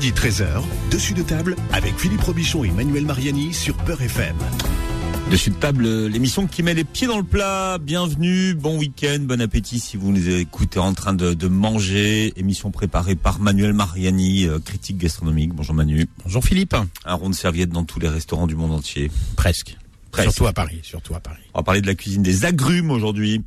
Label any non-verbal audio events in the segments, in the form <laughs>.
Midi 13h, dessus de table avec Philippe Robichon et Manuel Mariani sur Peur FM. Dessus de table, l'émission qui met les pieds dans le plat. Bienvenue, bon week-end, bon appétit si vous nous écoutez en train de, de manger. Émission préparée par Manuel Mariani, euh, critique gastronomique. Bonjour Manu. Bonjour Philippe. Un rond de serviette dans tous les restaurants du monde entier. Presque. Presque. Surtout à Paris, surtout à Paris. On va parler de la cuisine des agrumes aujourd'hui.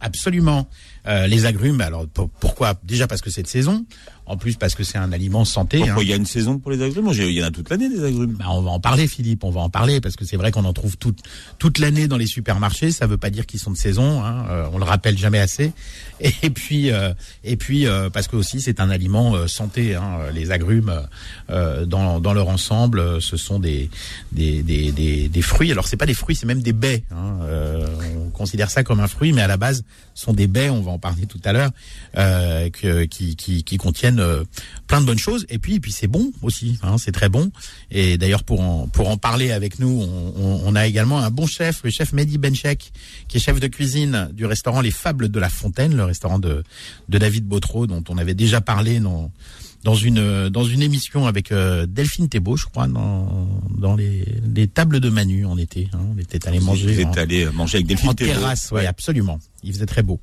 Absolument. Euh, les agrumes, alors pour- pourquoi? Déjà parce que c'est de saison. En plus parce que c'est un aliment santé. Pourquoi hein. il y a une saison pour les agrumes? Il y en a toute l'année des agrumes. Bah, on va en parler, Philippe. On va en parler parce que c'est vrai qu'on en trouve toute toute l'année dans les supermarchés. Ça veut pas dire qu'ils sont de saison. Hein. Euh, on le rappelle jamais assez. <laughs> Et puis euh, et puis euh, parce que aussi c'est un aliment euh, santé. Hein. Les agrumes euh, dans dans leur ensemble, ce sont des des des des, des fruits. Alors c'est pas des fruits, c'est même des baies. Hein. Euh, on considère ça comme un fruit, mais à la base sont des baies. On va en parler tout à l'heure, euh, qui qui qui contiennent euh, plein de bonnes choses. Et puis et puis c'est bon aussi. Hein. C'est très bon. Et d'ailleurs, pour en, pour en parler avec nous, on, on- on a également un bon chef, le chef Mehdi Benchek, qui est chef de cuisine du restaurant Les Fables de la Fontaine, le restaurant de, de David Botreau, dont on avait déjà parlé dans, dans, une, dans une émission avec euh, Delphine Thébault, je crois, dans, dans les, les tables de Manu en été. Hein. On était allé manger Vous en, êtes allé manger avec Delphine en Thébault. terrasse, ouais, absolument. Il faisait très beau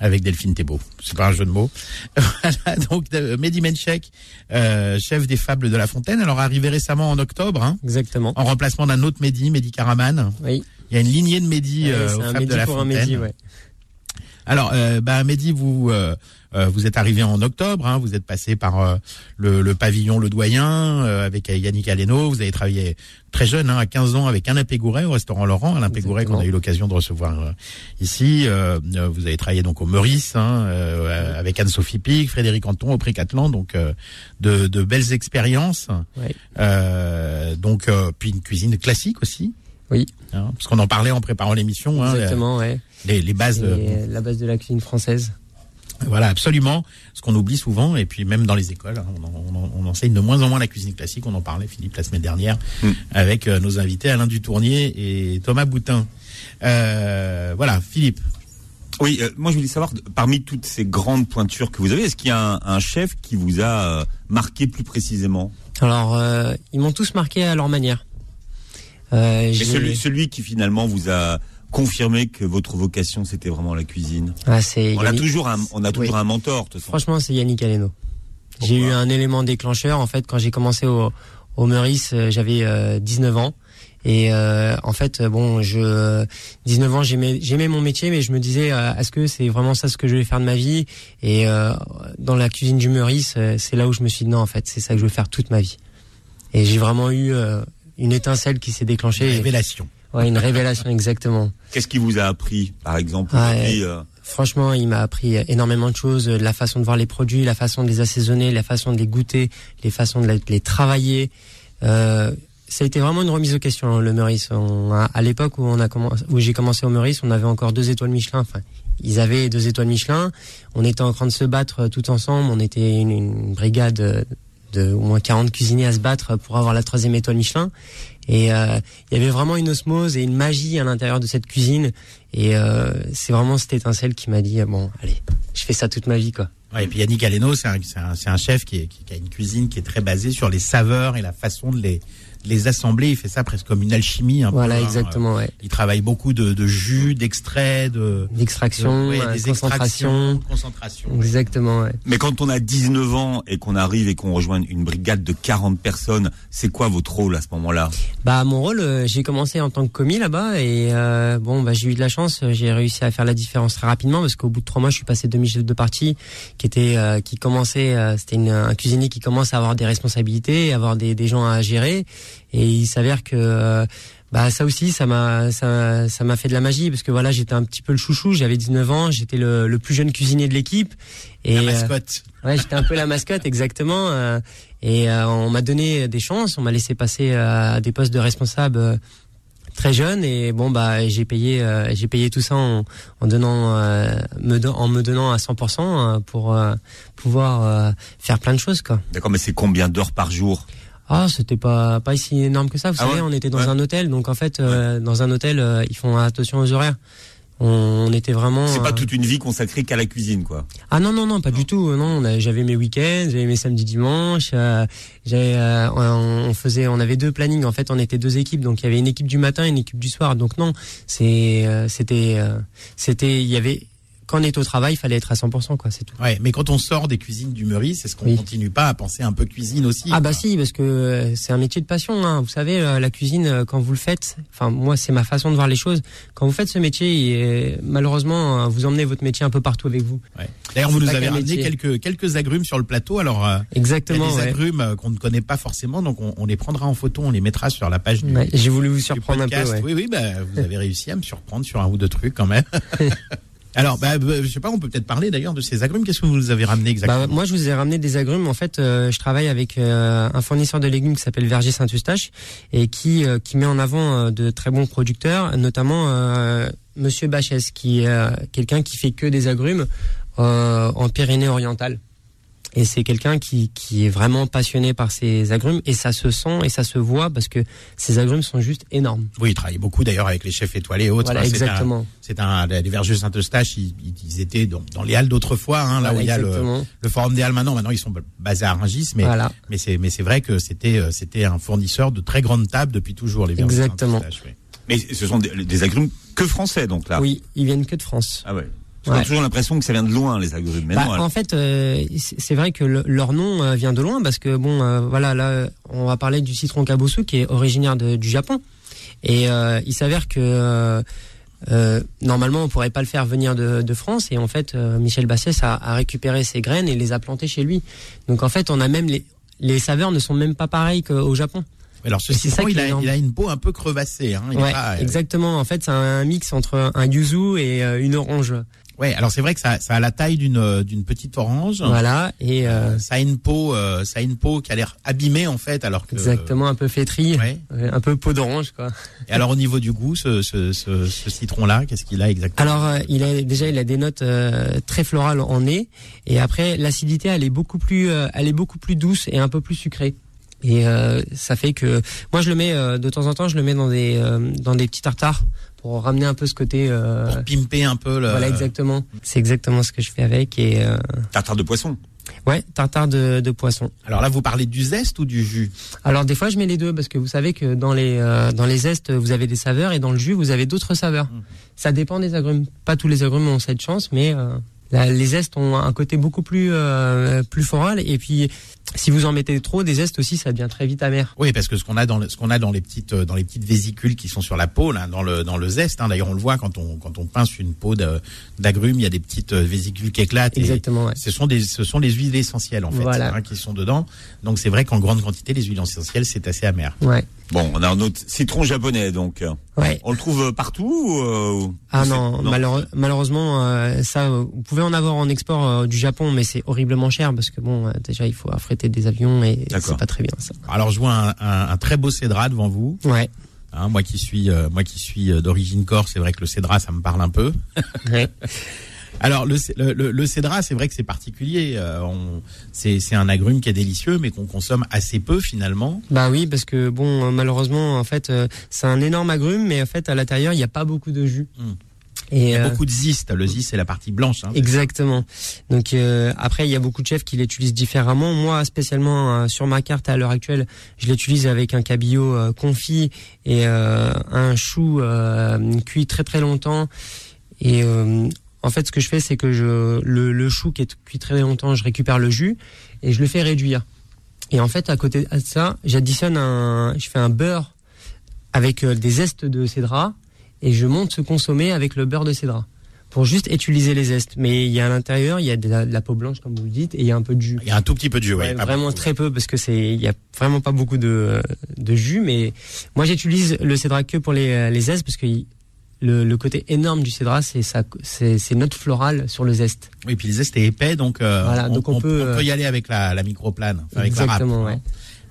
avec Delphine Thébault. C'est pas un jeu de mots. <laughs> voilà, donc euh, Mehdi Menchek, euh, chef des Fables de la Fontaine. Alors arrivé récemment en octobre, hein, Exactement. en remplacement d'un autre Mehdi, Mehdi Karaman. Oui. Il y a une lignée de Mehdi Ouais, euh, c'est aux un Fables Mehdi de la pour un Fontaine. Mehdi, ouais. Alors, euh, bah, Mehdi, vous euh, euh, vous êtes arrivé en octobre. Hein, vous êtes passé par euh, le, le pavillon Le Doyen euh, avec Yannick Aleno. Vous avez travaillé très jeune, hein, à 15 ans, avec Alain Pégouret au restaurant Laurent. Alain Pégouret qu'on a eu l'occasion de recevoir euh, ici. Euh, euh, vous avez travaillé donc au Meurice hein, euh, avec Anne-Sophie Pic, Frédéric Anton au Précatelan. Donc euh, de, de belles expériences. Ouais. Euh, donc euh, puis une cuisine classique aussi. Oui. Hein, parce qu'on en parlait en préparant l'émission. Hein, Exactement, ouais. les, les bases. De- euh, la base de la cuisine française. Voilà, absolument. Ce qu'on oublie souvent, et puis même dans les écoles, hein, on, en- on en- on enseigne de moins en moins la cuisine classique. On en parlait, Philippe, la semaine dernière, Mm. avec euh, nos invités Alain Dutournier et Thomas Boutin. Euh, voilà, Philippe. Oui, euh, moi je voulais savoir, parmi toutes ces grandes pointures que vous avez, est-ce qu'il y a un, un chef qui vous a euh, marqué plus précisément? Alors, euh, ils m'ont tous marqué à leur manière. Euh, celui, celui qui finalement vous a confirmé que votre vocation c'était vraiment la cuisine Ah, c'est On a Yannick- toujours un, on a toujours Oui. un mentor, de toute façon. Franchement, c'est Yannick Aleno. J'ai eu un élément déclencheur. En fait, quand j'ai commencé au, au Meurice, euh, j'avais euh, 19 ans. Et euh, en fait, euh, bon, je 19 ans, j'aimais j'aimais mon métier, mais je me disais, euh, est-ce que c'est vraiment ça ce que je vais faire de ma vie? Et euh, dans la cuisine du Meurice, euh, c'est là où je me suis dit non, en fait, c'est ça que je veux faire toute ma vie. Et j'ai vraiment eu euh, une étincelle qui s'est déclenchée. Révélation. Ouais, une révélation exactement. Qu'est-ce qui vous a appris, par exemple euh, Franchement, il m'a appris énormément de choses, euh, la façon de voir les produits, la façon de les assaisonner, la façon de les goûter, les façons de les- travailler. Euh, ça a été vraiment une remise de question hein, le Meurice. On a- à l'époque où on a commencé, où j'ai commencé au Meurice, on avait encore deux étoiles Michelin. Enfin, ils avaient deux étoiles Michelin. On était en train de se battre euh, tout ensemble. On était une, une brigade euh, de au moins 40 cuisiniers à se battre pour avoir la troisième étoile Michelin. Et euh, il y avait vraiment une osmose et une magie à l'intérieur de cette cuisine. Et euh, c'est vraiment cette étincelle qui m'a dit bon, allez, je fais ça toute ma vie, quoi. Et puis Yannick Aleno, c'est un, chef qui, a une cuisine qui est très basée sur les saveurs et la façon de les, les assembler. Il fait ça presque comme une alchimie. Un Voilà, peu, hein. exactement, ouais. Il travaille beaucoup de, de jus, d'extraits, de, D'extraction, ouais, euh, des concentration. Exactement, ouais. Mais quand on a 19 ans et qu'on arrive et qu'on rejoint une brigade de 40 personnes, c'est quoi votre rôle à ce moment-là? Bah mon rôle, euh, j'ai commencé en tant que commis là-bas et euh, bon bah j'ai eu de la chance, euh, j'ai réussi à faire la différence très rapidement parce qu'au bout de trois mois je suis passé demi-chef de partie qui était euh, qui commençait, euh, c'était un cuisinier qui commence à avoir des responsabilités, à avoir des, des gens à gérer et il s'avère que euh, bah ça aussi ça m'a ça ça m'a fait de la magie parce que voilà j'étais un petit peu le chouchou, j'avais 19 ans, j'étais le, le plus jeune cuisinier de l'équipe et La euh, mascotte. Ouais, j'étais un peu la mascotte, exactement. euh, et euh, on m'a donné des chances, on m'a laissé passer euh, à des postes de responsable euh, très jeune. Et bon, bah, j'ai payé, euh, j'ai payé tout ça en, en donnant, euh, me don- en me donnant à 100% euh, pour euh, pouvoir euh, faire plein de choses, quoi. D'accord, mais c'est combien d'heures par jour? Ah, c'était pas pas si énorme que ça. Vous Ah savez, ouais on était dans Ouais. un hôtel, donc en fait, euh, dans un hôtel, euh, ils font attention aux horaires. On, était vraiment. C'est pas euh, toute une vie consacrée qu'à la cuisine, quoi. Ah non non non pas du tout. Non, on a- j'avais mes week-ends, j'avais mes samedis dimanches. euh, j'avais, euh, on, on faisait, on avait deux plannings. En fait, on était deux équipes, donc il y avait une équipe du matin, et une équipe du soir. Donc non, c'est, euh, c'était, euh, c'était, il y avait. Quand on est au travail, il fallait être à 100%, quoi, c'est tout. Ouais, mais quand on sort des cuisines du Meurice, est-ce qu'on Oui. continue pas à penser un peu cuisine aussi Ah bah si, parce que euh, c'est un métier de passion. Hein. Vous savez, euh, la cuisine, euh, quand vous le faites, enfin moi c'est ma façon de voir les choses. Quand vous faites ce métier, et, malheureusement, vous emmenez votre métier un peu partout avec vous. Ouais. D'ailleurs, vous nous avez ramené métier. quelques quelques agrumes sur le plateau. Alors, euh, il y a Exactement. des ouais. agrumes qu'on ne connaît pas forcément, donc on, on les prendra en photo, on les mettra sur la page du, J'ai voulu vous surprendre un peu. Oui, oui, bah, vous avez réussi à me surprendre sur un ou deux trucs quand même. <laughs> Alors, bah, bah, je sais pas, on peut peut-être parler d'ailleurs de ces agrumes. Qu'est-ce que vous avez ramené exactement Bah, moi, je vous ai ramené des agrumes. En fait, euh, je travaille avec euh, un fournisseur de légumes qui s'appelle Verger Saint-Eustache et qui euh, met en avant de très bons producteurs, notamment Monsieur Bachès, qui est quelqu'un qui fait que des agrumes en Pyrénées-Orientales. Et c'est quelqu'un qui, qui est vraiment passionné par ces agrumes et ça se sent et ça se voit parce que ces agrumes sont juste énormes. Oui, il travaille beaucoup d'ailleurs avec les chefs étoilés et autres. Voilà, Hein, c'est un- exactement. C'est un, les vergers Saint-Eustache, ils, ils étaient dans, dans les halles d'autrefois, hein, là Voilà, où il y a le, exactement. le forum des halles maintenant. Maintenant, ils sont basés à Rungis, mais Voilà. mais c'est mais c'est vrai que c'était euh, c'était un fournisseur de très grandes tables depuis toujours les vergers Exactement. Saint-Eustache. oui. Mais ce sont des, des agrumes que français, donc là. Oui, ils viennent que de France. Ah ouais. On a toujours l'impression que ça vient de loin, les agrumes. Mais Bah, non, alors. en fait, euh, c'est vrai que le- leur nom euh, vient de loin parce que bon, euh, voilà, là, on va parler du citron kabosu qui est originaire de- du Japon. Et euh, il s'avère que euh, euh, normalement, on pourrait pas le faire venir de, de France. Et en fait, euh, Michel Bassès a, a récupéré ses graines et les a plantées chez lui. Donc en fait, on a même les les saveurs ne sont même pas pareilles qu'au Japon. Alors ce C'est ça citron, il a, énorme. il a une peau un peu crevassée. Hein, il est Ouais, pas, exactement. En fait, c'est un mix entre un yuzu et une orange. Ouais, alors c'est vrai que ça, ça a la taille d'une euh, d'une petite orange. Voilà. Et euh, ça a une peau, euh, ça a une peau qui a l'air abîmée en fait, alors que. exactement un peu flétrie, Ouais. euh, un peu peau d'orange, quoi. Et alors au niveau du goût, ce, ce, ce, ce citron-là, qu'est-ce qu'il a exactement? Alors, euh, il a déjà il a des notes euh, très florales en nez, et après l'acidité elle est beaucoup plus euh, elle est beaucoup plus douce et un peu plus sucrée. Et euh, ça fait que moi je le mets euh, de temps en temps je le mets dans des euh, dans des petits tartares pour ramener un peu ce côté. euh, Pour pimper un peu le. voilà exactement. C'est exactement ce que je fais avec et euh, Tartare de poisson. ouais tartare de, de poisson. Alors là, vous parlez du zeste ou du jus? Alors des fois je mets les deux parce que vous savez que dans les euh, dans les zestes vous avez des saveurs et dans le jus vous avez d'autres saveurs. Mhm. Ça dépend des agrumes. Pas tous les agrumes ont cette chance, mais euh, la- les zestes ont un côté beaucoup plus euh, plus floral et puis si vous en mettez trop des zestes aussi ça devient très vite amer. Oui, parce que ce qu'on a dans le- ce qu'on a dans les petites euh, dans les petites vésicules qui sont sur la peau là, dans le dans le zeste. Hein, D'ailleurs, on le voit quand on quand on pince une peau d'agrumes, il y a des petites euh, vésicules qui éclatent. et Exactement. Ouais. Ce sont des ce sont des huiles essentielles en fait Voilà. hein, qui sont dedans. Donc c'est vrai qu'en grande quantité, les huiles essentielles c'est assez amer. Ouais. Bon, on a un autre citron japonais, donc. euh, Ouais. On le trouve partout ou, euh, Ah non, malheureux- malheureusement, euh, ça, euh, vous pouvez en avoir en export euh, du Japon, mais c'est horriblement cher parce que bon, euh, déjà il faut affréter des avions et c'est pas très bien ça. Alors je vois un, un, un très beau cédra devant vous. Ouais. Hein, moi qui suis euh, moi qui suis euh, d'origine corse, c'est vrai que le cédra ça me parle un peu. <laughs> ouais. Alors le, le, cédra, c'est vrai que c'est particulier. Euh, c'est c'est un agrume qui est délicieux, mais qu'on consomme assez peu finalement. Bah oui, parce que bon, malheureusement, en fait, c'est un énorme agrume, mais en fait, à l'intérieur, il n'y a pas beaucoup de jus. Hmm. Et Il y a euh, beaucoup de ziste. Le ziste, c'est la partie blanche. Hein. exactement. Donc euh, après, il y a beaucoup de chefs qui l'utilisent différemment. Moi, spécialement euh, sur ma carte à l'heure actuelle, je l'utilise avec un cabillaud euh, confit et euh, un chou euh, cuit très très longtemps. Et euh, en fait, ce que je fais, c'est que je le, le chou qui est cuit très longtemps, je récupère le jus et je le fais réduire. Et en fait, à côté de ça, j'additionne un, je fais un beurre avec des zestes de cédra et je monte ce consommé avec le beurre de cédra pour juste utiliser les zestes. Mais il y a à l'intérieur, il y a de la, de la peau blanche comme vous le dites et il y a un peu de jus. Il y a un tout petit peu de jus. Ouais, ouais, pas vraiment beaucoup. très peu parce que c'est il y a vraiment pas beaucoup de de jus mais moi j'utilise le cédra que pour les les zestes parce que le, le côté énorme du cédra c'est ça c'est c'est notes florales sur le zeste. Oui, puis le zeste est épais, donc, euh, Voilà, donc on peut, euh, y aller avec la, la microplane, enfin, avec la râpe. Exactement, ouais.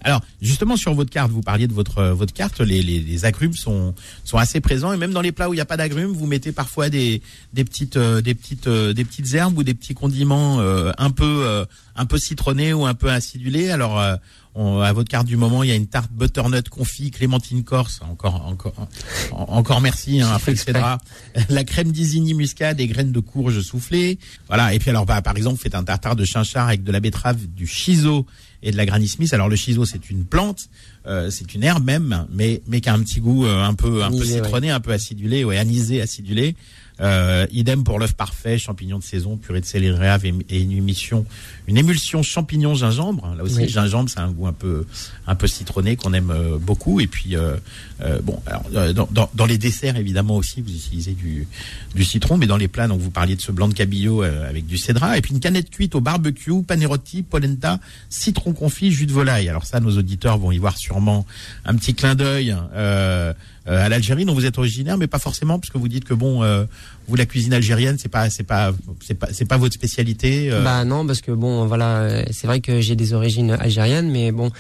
Alors, justement, sur votre carte, vous parliez de votre euh, votre carte, les, les, les agrumes sont sont assez présents et même dans les plats où il n'y a pas d'agrumes, vous mettez parfois des des petites euh, des petites euh, des petites herbes ou des petits condiments euh, un peu euh, un peu citronnés ou un peu acidulés. Alors, euh, à votre carte du moment, il y a une tarte butternut confit, clémentine corse, encore, encore, encore merci, hein, après le la crème d'Isigny muscade et graines de courge soufflées. Voilà. Et puis alors, bah, par exemple, faites un tartare de chinchard avec de la betterave, du chiso et de la Granny Smith. Alors le chiso, c'est une plante, euh, c'est une herbe même, mais mais qui a un petit goût euh, un peu un peu citronné, un peu acidulé, ouais, anisé, acidulé. Euh, idem pour l'œuf parfait, champignons de saison, purée de céleri rave et, une émission, une émulsion champignon gingembre. Là aussi, le gingembre, c'est un goût un peu, un peu citronné qu'on aime euh, beaucoup. Et puis, euh, euh bon, alors, euh, dans, dans, dans, les desserts, évidemment aussi, vous utilisez du, du citron, mais dans les plats, donc vous parliez de ce blanc de cabillaud avec du cédra, et puis une canette cuite au barbecue, panerotti, polenta, citron confit, jus de volaille. Alors ça, nos auditeurs vont y voir sûrement un petit clin d'œil. Euh, euh, à l'Algérie dont vous êtes originaire, mais pas forcément, parce que vous dites que bon, euh, vous la cuisine algérienne, c'est pas, c'est pas, c'est pas, c'est pas votre spécialité. Bah non, parce que bon, voilà, c'est vrai que j'ai des origines algériennes, mais bon,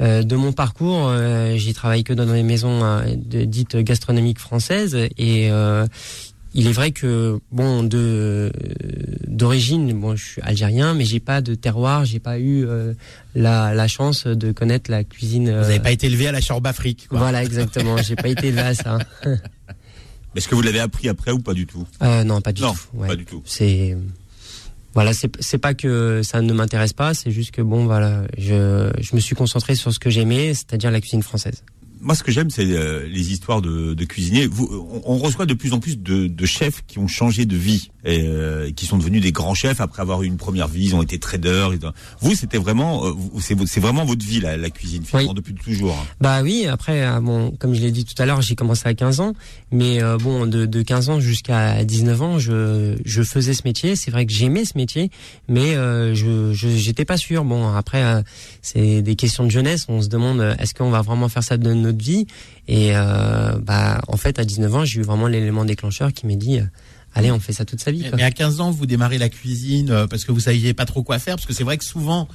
de mon parcours, j'ai travaillé que dans des maisons de, dites gastronomiques françaises. Et il est vrai que bon de d'origine bon je suis algérien mais j'ai pas de terroir j'ai pas eu euh, la, la chance de connaître la cuisine vous n'avez pas été élevé à la Chorbe Afrique quoi. voilà exactement. J'ai pas été élevé à ça. <laughs> Est-ce que vous l'avez appris après ou pas du tout? Euh, non pas du non, tout. Pas du tout. C'est voilà c'est pas que ça ne m'intéresse pas c'est juste que bon voilà je je me suis concentré sur ce que j'aimais c'est-à-dire la cuisine française moi, ce que j'aime, c'est euh, les histoires de, de cuisiniers. Vous, on, reçoit de plus en plus de, de chefs qui ont changé de vie et euh, qui sont devenus des grands chefs après avoir eu une première vie. Ils ont été traders. Vous, c'était vraiment, euh, c'est vraiment votre vie, la, la cuisine, finalement, depuis toujours. Hein. Bah oui. Après, bon, comme je l'ai dit tout à l'heure, j'ai commencé à 15 ans, mais bon, de, de 15 ans jusqu'à 19 ans, je, je faisais ce métier. C'est vrai que j'aimais ce métier, mais je, j'étais pas sûr. Bon, après, c'est des questions de jeunesse. On se demande, est-ce qu'on va vraiment faire ça de vie. Et euh, bah, en fait, à 19 ans, j'ai eu vraiment l'élément déclencheur qui m'a dit euh, allez, on fait ça toute sa vie. Mais à 15 ans, vous démarrez la cuisine euh, parce que vous saviez pas trop quoi faire, parce que c'est vrai que souvent,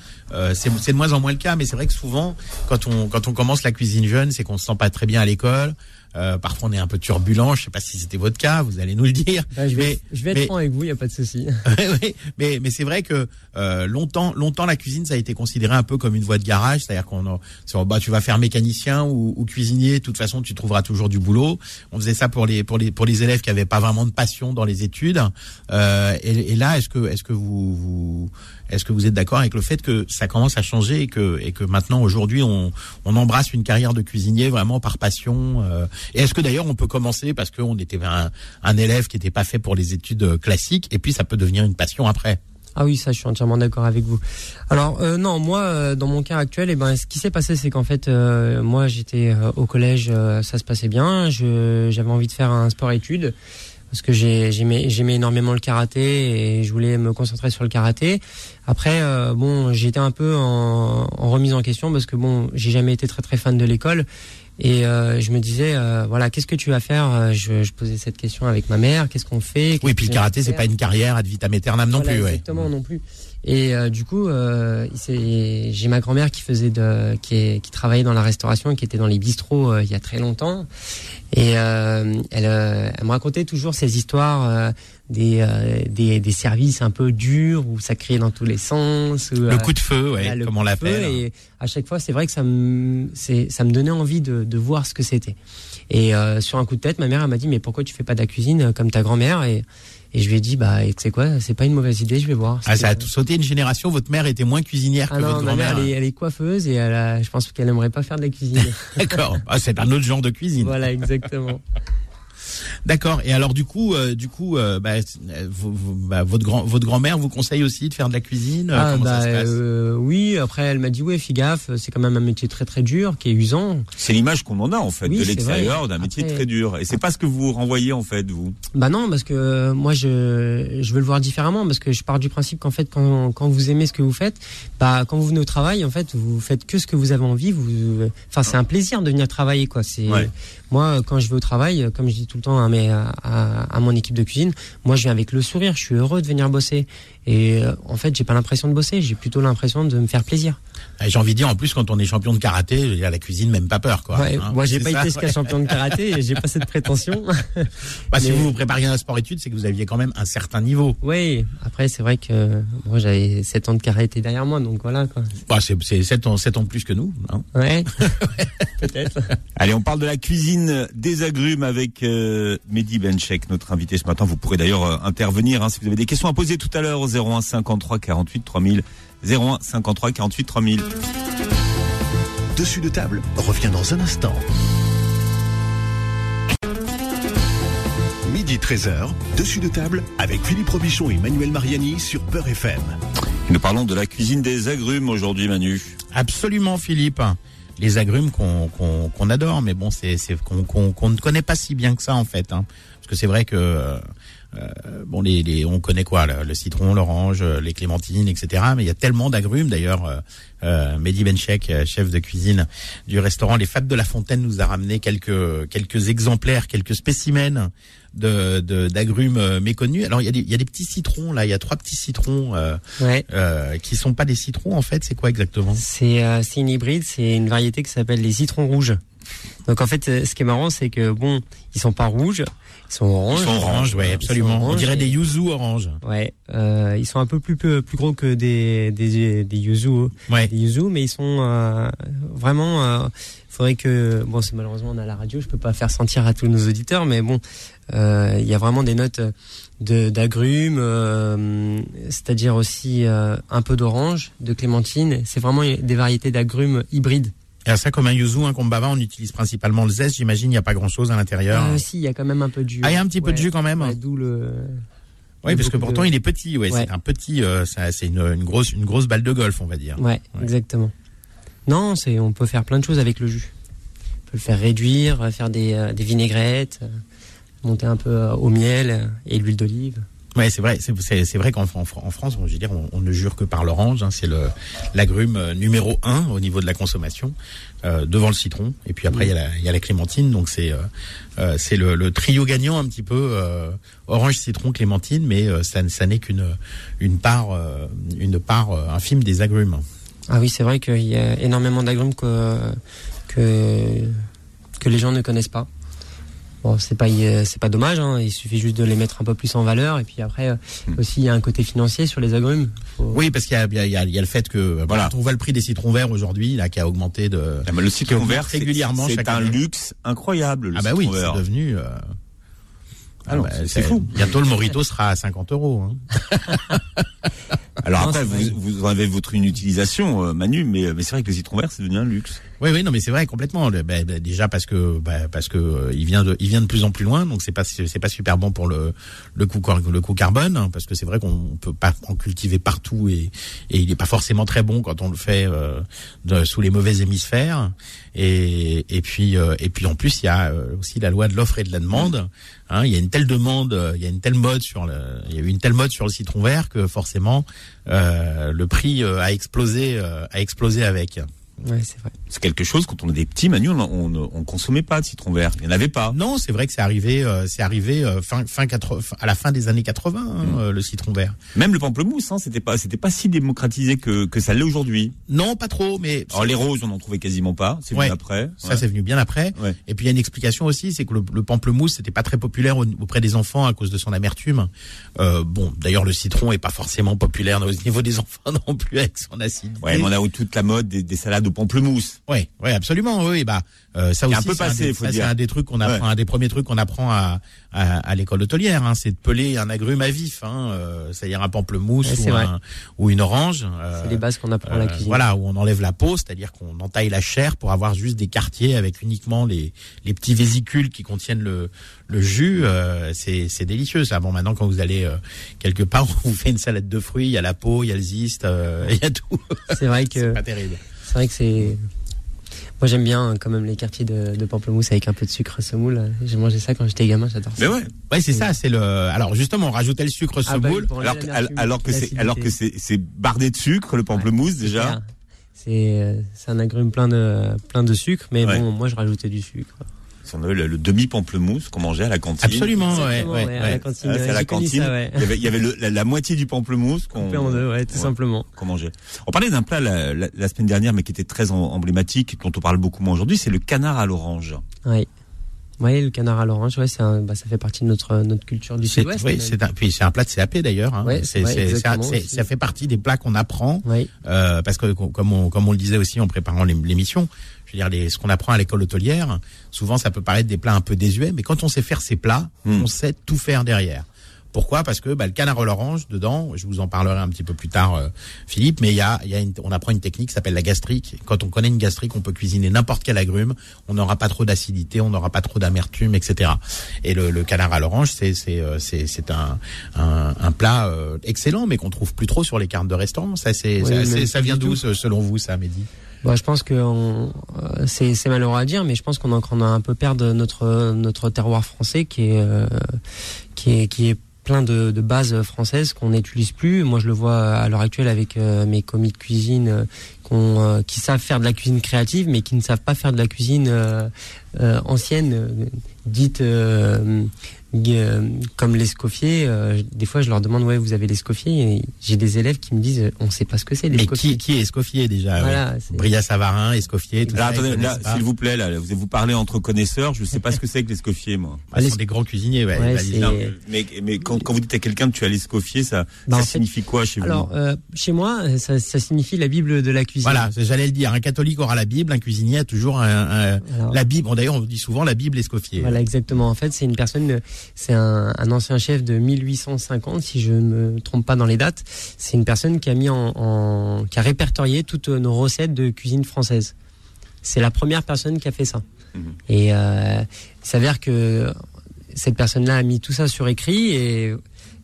c'est de moins en moins le cas, mais c'est vrai que souvent, quand on quand on commence la cuisine jeune, c'est qu'on se sent pas très bien à l'école, euh, parfois, on est un peu turbulent. Je sais pas si c'était votre cas. Vous allez nous le dire. Bah, je vais, je vais être franc avec vous. Il y a pas de souci. <laughs> mais mais c'est vrai que euh, longtemps, longtemps, la cuisine, ça a été considéré un peu comme une voie de garage. C'est-à-dire qu'on, bah, tu vas faire mécanicien ou, ou, cuisinier. De toute façon, tu trouveras toujours du boulot. On faisait ça pour les pour les pour les élèves qui avaient pas vraiment de passion dans les études. Euh, et, et, là, est-ce que est-ce que vous, vous est-ce que vous êtes d'accord avec le fait que ça commence à changer et que, et que maintenant, aujourd'hui, on, on embrasse une carrière de cuisinier vraiment par passion euh, Et est-ce que d'ailleurs, on peut commencer parce qu'on était un, un élève qui n'était pas fait pour les études classiques et puis ça peut devenir une passion après? Ah oui, ça, je suis entièrement d'accord avec vous. Alors euh, non, moi, euh, dans mon cas actuel, eh ben, ce qui s'est passé, c'est qu'en fait, moi, j'étais au collège, ça se passait bien. J'avais envie de faire un sport-études parce que j'aimais j'aimais énormément le karaté et je voulais me concentrer sur le karaté. Après, euh, bon, j'étais un peu en, en, remise en question parce que bon, j'ai jamais été très très fan de l'école et euh, je me disais, euh, voilà, qu'est-ce que tu vas faire? Euh, je, je, posais cette question avec ma mère. Qu'est-ce qu'on fait? Oui, puis le karaté, c'est pas une carrière ad vitam aeternam non plus. Exactement, non plus. Et euh, du coup, euh, j'ai ma grand-mère qui faisait de, qui, est, qui travaillait dans la restauration, qui était dans les bistrots euh, il y a très longtemps. Et elle, elle me racontait toujours ces histoires des, des, des services un peu durs où ça criait dans tous les sens. le coup de feu, ouais, comme on l'appelle. Et à chaque fois, c'est vrai que ça me, ça me donnait envie de, de voir ce que c'était. Et sur un coup de tête, ma mère m'a dit mais pourquoi tu fais pas de la cuisine comme ta grand-mère? Et et je lui ai dit, bah, tu sais quoi, c'est pas une mauvaise idée, je vais voir. Ah, ça a tout sauté une génération. Votre mère était moins cuisinière ah que votre grand-mère. Elle, elle, est coiffeuse et elle a, je pense qu'elle aimerait pas faire de la cuisine. <laughs> D'accord. Ah, c'est un autre genre de cuisine. Voilà, exactement. D'accord. Et alors du coup, euh, du coup, euh, bah, bah, votre grand votre grand-mère vous conseille aussi de faire de la cuisine. Ah, bah, euh, oui. Après, elle m'a dit ouais, fais gaffe, c'est quand même un métier très très dur, qui est usant. C'est l'image qu'on en a en fait de l'extérieur d'un métier très dur. Et c'est pas ce que vous renvoyez en fait vous? Bah non, parce que moi je je veux le voir différemment parce que je pars du principe qu'en fait quand quand vous aimez ce que vous faites, bah quand vous venez au travail en fait vous faites que ce que vous avez envie. Vous, enfin c'est un plaisir de venir travailler quoi. C'est moi quand je vais au travail, comme je dis tout le temps mais à, à, mon équipe de cuisine, moi je viens avec le sourire, je suis heureux de venir bosser. Et euh, en fait, j'ai pas l'impression de bosser, j'ai plutôt l'impression de me faire plaisir. J'ai envie de dire, en plus, quand on est champion de karaté, la cuisine, même pas peur, quoi. Ouais, Hein, moi, j'ai pas ça, été jusqu'à champion de <laughs> karaté et j'ai pas cette prétention. Bah, si vous vous prépariez à un sport-études, c'est que vous aviez quand même un certain niveau. oui, après, c'est vrai que moi, j'avais 7 ans de karaté derrière moi, donc voilà, quoi. Bah, c'est c'est 7 ans, 7 ans de plus que nous. Hein. <laughs> Ouais. Peut-être. Allez, on parle de la cuisine des agrumes avec euh, Mehdi Benchek, notre invité ce matin. Vous pourrez d'ailleurs euh, intervenir hein, si vous avez des questions à poser tout à l'heure au 01 53 48 3000. 01 53 48 3000. Dessus de table revient dans un instant. Midi 13h, dessus de table avec Philippe Robichon et Manuel Mariani sur Peur FM. Nous parlons de la cuisine des agrumes aujourd'hui, Manu. Absolument, Philippe. Les agrumes qu'on qu'on qu'on adore, mais bon, c'est qu'on qu'on ne connaît pas si bien que ça en fait. Hein. Parce que c'est vrai que euh, bon, les, les on connaît quoi, le, le citron, l'orange, euh, les clémentines, etc. Mais il y a tellement d'agrumes. D'ailleurs, euh, euh, Mehdi Benchek, euh, chef de cuisine du restaurant Les Fats de la Fontaine, nous a ramené quelques quelques exemplaires, quelques spécimens de de- d'agrumes méconnus. Alors il y a des il y a des petits citrons là, il y a trois petits citrons euh, Ouais. euh, qui sont pas des citrons en fait. C'est quoi exactement? C'est euh, c'est une hybride, c'est une variété qui s'appelle les citrons rouges. Donc en fait, euh, ce qui est marrant, c'est que bon, ils sont pas rouges, ils sont oranges. Ils sont Orange, ouais, absolument. On dirait oranges des yuzu orange. Ouais, euh, ils sont un peu plus plus, plus gros que des des des yuzu, Ouais. des yuzu, mais ils sont euh, vraiment. Euh, faudrait que bon, c'est malheureusement on a la radio, je peux pas faire sentir à tous nos auditeurs, mais bon, il y a vraiment des notes de d'agrumes, c'est-à-dire aussi un peu d'orange, de clémentine. C'est vraiment des variétés d'agrumes hybrides. Et ça, comme un yuzu, un kombava, on utilise principalement le zeste. J'imagine, il n'y a pas grand-chose à l'intérieur. Euh, si, il y a quand même un peu de jus. ah, il y a un petit peu de jus quand même. Ouais, D'où le. oui, parce que pourtant, de- il est petit. Ouais, Ouais. c'est un petit. euh, c'est une, une grosse, une grosse balle de golf, on va dire. Ouais, exactement. Non, c'est on peut faire plein de choses avec le jus. On peut le faire réduire, faire des, euh, des vinaigrettes, euh, monter un peu euh, au miel et l'huile d'olive. Ouais, c'est vrai. C'est, vrai qu'en en, Fran- en France, on, je veux dire, on, ne jure que par l'orange. hein, c'est le l'agrume euh, numéro un au niveau de la consommation, euh, devant le citron. Et puis après, il y a la, clémentine. Donc c'est, euh, c'est le, trio gagnant un petit peu orange, citron, clémentine. Mais ça, n'est qu'une une part, une part infime des agrumes. Ah oui, c'est vrai qu'il y a énormément d'agrumes que que les gens ne connaissent pas. Bon, c'est pas euh, c'est pas dommage. Hein, il suffit juste de les mettre un peu plus en valeur. Et puis après euh, Hmm. aussi, il y a un côté financier sur les agrumes. Faut- Oui, parce qu'il y a, il y a- il y a- le fait que euh, Voilà. quand on voit le prix des citrons verts aujourd'hui, là, qui a augmenté de. Ah, mais le citron vert, régulièrement c'est un année. luxe incroyable. Le Ah bah oui, c'est devenu. euh, Ah non, bah, c'est- fou. Bientôt le Morito sera à 50 euros. hein. <laughs> Alors Non, après, vous, vous en avez votre une utilisation, euh, Manu, mais, mais c'est vrai que le citron vert, c'est devenu un luxe. Oui, oui, non, mais c'est vrai complètement. Le- bah, bah, déjà parce que bah, parce que euh, il vient de il vient de plus en plus loin, donc c'est pas c'est pas super bon pour le le coût car- le coût carbone, hein, parce que c'est vrai qu'on peut pas en cultiver partout et et il est pas forcément très bon quand on le fait euh, de- sous les mauvais hémisphères. Et puis euh, et puis en plus il y a euh, aussi la loi de l'offre et de la demande. Hein, il y a une telle demande, euh, il y a une telle mode sur le il y a eu une telle mode sur le citron vert que forcément euh, le prix a explosé a explosé avec. Ouais, c'est vrai. C'est quelque chose, quand on était petit, Manu, on, on, on consommait pas de citron vert. Il n'y en avait pas. Non, c'est vrai que c'est arrivé, euh, c'est arrivé euh, fin, fin 80, fin- à la fin des années 80, hein, Mm. euh, le citron vert. Même le pamplemousse, hein, c'était pas, c'était pas si démocratisé que, que ça l'est aujourd'hui. Non, pas trop, mais Alors les roses, on en trouvait quasiment pas. C'est Ouais. venu après. ça c'est venu bien après. Ouais. Et puis il y a une explication aussi, c'est que le, le pamplemousse c'était pas très populaire au- auprès des enfants à cause de son amertume. Euh, bon, d'ailleurs le citron est pas forcément populaire au niveau des <laughs> enfants non plus avec son acidité. Ouais, mais on a eu toute la mode des, des salades au pamplemousse. Ouais, ouais, absolument, oui, bah euh, ça aussi un peu c'est passé, des- faut ça, dire. C'est un des trucs qu'on apprend, Ouais. un des premiers trucs qu'on apprend à à, à l'école hôtelière, hein, c'est de peler un agrume à vif, hein, euh, c'est-à-dire un pamplemousse Ouais, ou, vrai. un, ou une orange. euh, C'est les bases qu'on apprend à la euh, cuisine. Voilà, où on enlève la peau, c'est-à-dire qu'on entaille la chair pour avoir juste des quartiers avec uniquement les, les petits vésicules qui contiennent le, le jus. euh, c'est c'est délicieux ça. Bon, maintenant quand vous allez euh, quelque part, <laughs> on vous fait une salade de fruits, il y a la peau, il y a le ziste, euh, il y a tout. C'est vrai <laughs> c'est que pas terrible. C'est vrai que c'est. Moi j'aime bien euh, quand même les quartiers de, de pamplemousse avec un peu de sucre semoule. J'ai mangé ça quand j'étais gamin, j'adore ça. Mais ouais. Ouais, c'est ça. C'est le. Alors justement, on rajoutait le sucre Ah bah semoule. Alors, alors que c'est, l'acidité. alors que c'est, bardé de sucre, le pamplemousse, C'est déjà. C'est euh, c'est un agrume plein de plein de sucre, mais Ouais. bon, moi je rajoutais du sucre. On avait le, le demi-pamplemousse qu'on mangeait à la cantine. Absolument, ouais, ouais, ouais, à la cantine. Ah, c'est à ouais, la j'ai connu cantine. ça, ouais. Il y avait, il y avait le- la, la moitié du pamplemousse qu'on en deux, ouais, tout Ouais. simplement. qu'on mangeait. On parlait d'un plat la, la- la semaine dernière, mais qui était très emblématique, dont on parle beaucoup moins aujourd'hui, c'est le canard à l'orange. Ouais. Ouais, le canard à l'orange, ouais, c'est un- bah, ça fait partie de notre notre culture du C'est sud-ouest. oui, c'est un, puis c'est un plat de CAP d'ailleurs. Hein. Ouais, c'est, ouais, ça, c'est- aussi. ça fait partie des plats qu'on apprend Ouais. euh, parce que co- comme on, comme on le disait aussi en préparant l'ém- l'émission, je veux dire les, ce qu'on apprend à l'école hôtelière, souvent ça peut paraître des plats un peu désuets, mais quand on sait faire ces plats, Mm. on sait tout faire derrière. Pourquoi? Parce que bah, le canard à l'orange dedans, je vous en parlerai un petit peu plus tard, euh, Philippe, mais il y a, y a une- on apprend une technique qui s'appelle la gastrique. Quand on connaît une gastrique, on peut cuisiner n'importe quel agrume, on n'aura pas trop d'acidité, on n'aura pas trop d'amertume, etc. Et le, le canard à l'orange, c'est c'est euh, c'est c'est un, un un plat euh, excellent, mais qu'on trouve plus trop sur les cartes de restaurant. Ça c'est Oui, ça, vient d'où selon vous, ça, Mehdi Bon, je pense que on- euh, c'est c'est malheureux à dire, mais je pense qu'on est en train d'un peu perdre notre notre terroir français qui est euh, qui est qui est plein de, de bases françaises qu'on n'utilise plus. Moi, je le vois à l'heure actuelle avec euh, mes commis de cuisine euh, euh, qui savent faire de la cuisine créative, mais qui ne savent pas faire de la cuisine euh, ancienne, dite comme l'escoffier. Euh, des fois, je leur demande ouais, vous avez l'escoffier Et J'ai des élèves qui me disent euh, on ne sait pas ce que c'est Mais l'escoffier. qui, qui est Escoffier déjà Voilà, ouais. Bria Savarin, Escoffier, tout Alors ça. ils attendez, là, pas. s'il vous plaît, là, vous vous parlez entre connaisseurs, je ne sais pas ce que c'est que l'escoffier, moi. Ah, ce sont des grands cuisiniers, ouais. Non, mais, mais quand, quand vous dites à quelqu'un que tu as l'escoffier, ça, Bah, ça fait- signifie quoi chez Alors, vous euh, chez moi, euh, ça, ça signifie la Bible de la cuisine. Voilà, j'allais le dire. Un catholique aura la Bible, un cuisinier a toujours un, un- Alors, la Bible. Bon, D'ailleurs, on dit souvent la Bible Escoffier. Voilà, exactement. En fait, c'est une personne, euh, c'est un, un ancien chef de 1850, si je ne me trompe pas dans les dates. C'est une personne qui a mis en, en- qui a répertorié toutes nos recettes de cuisine française. C'est la première personne qui a fait ça. Mhm. Et euh, il s'avère que cette personne-là a mis tout ça sur écrit et,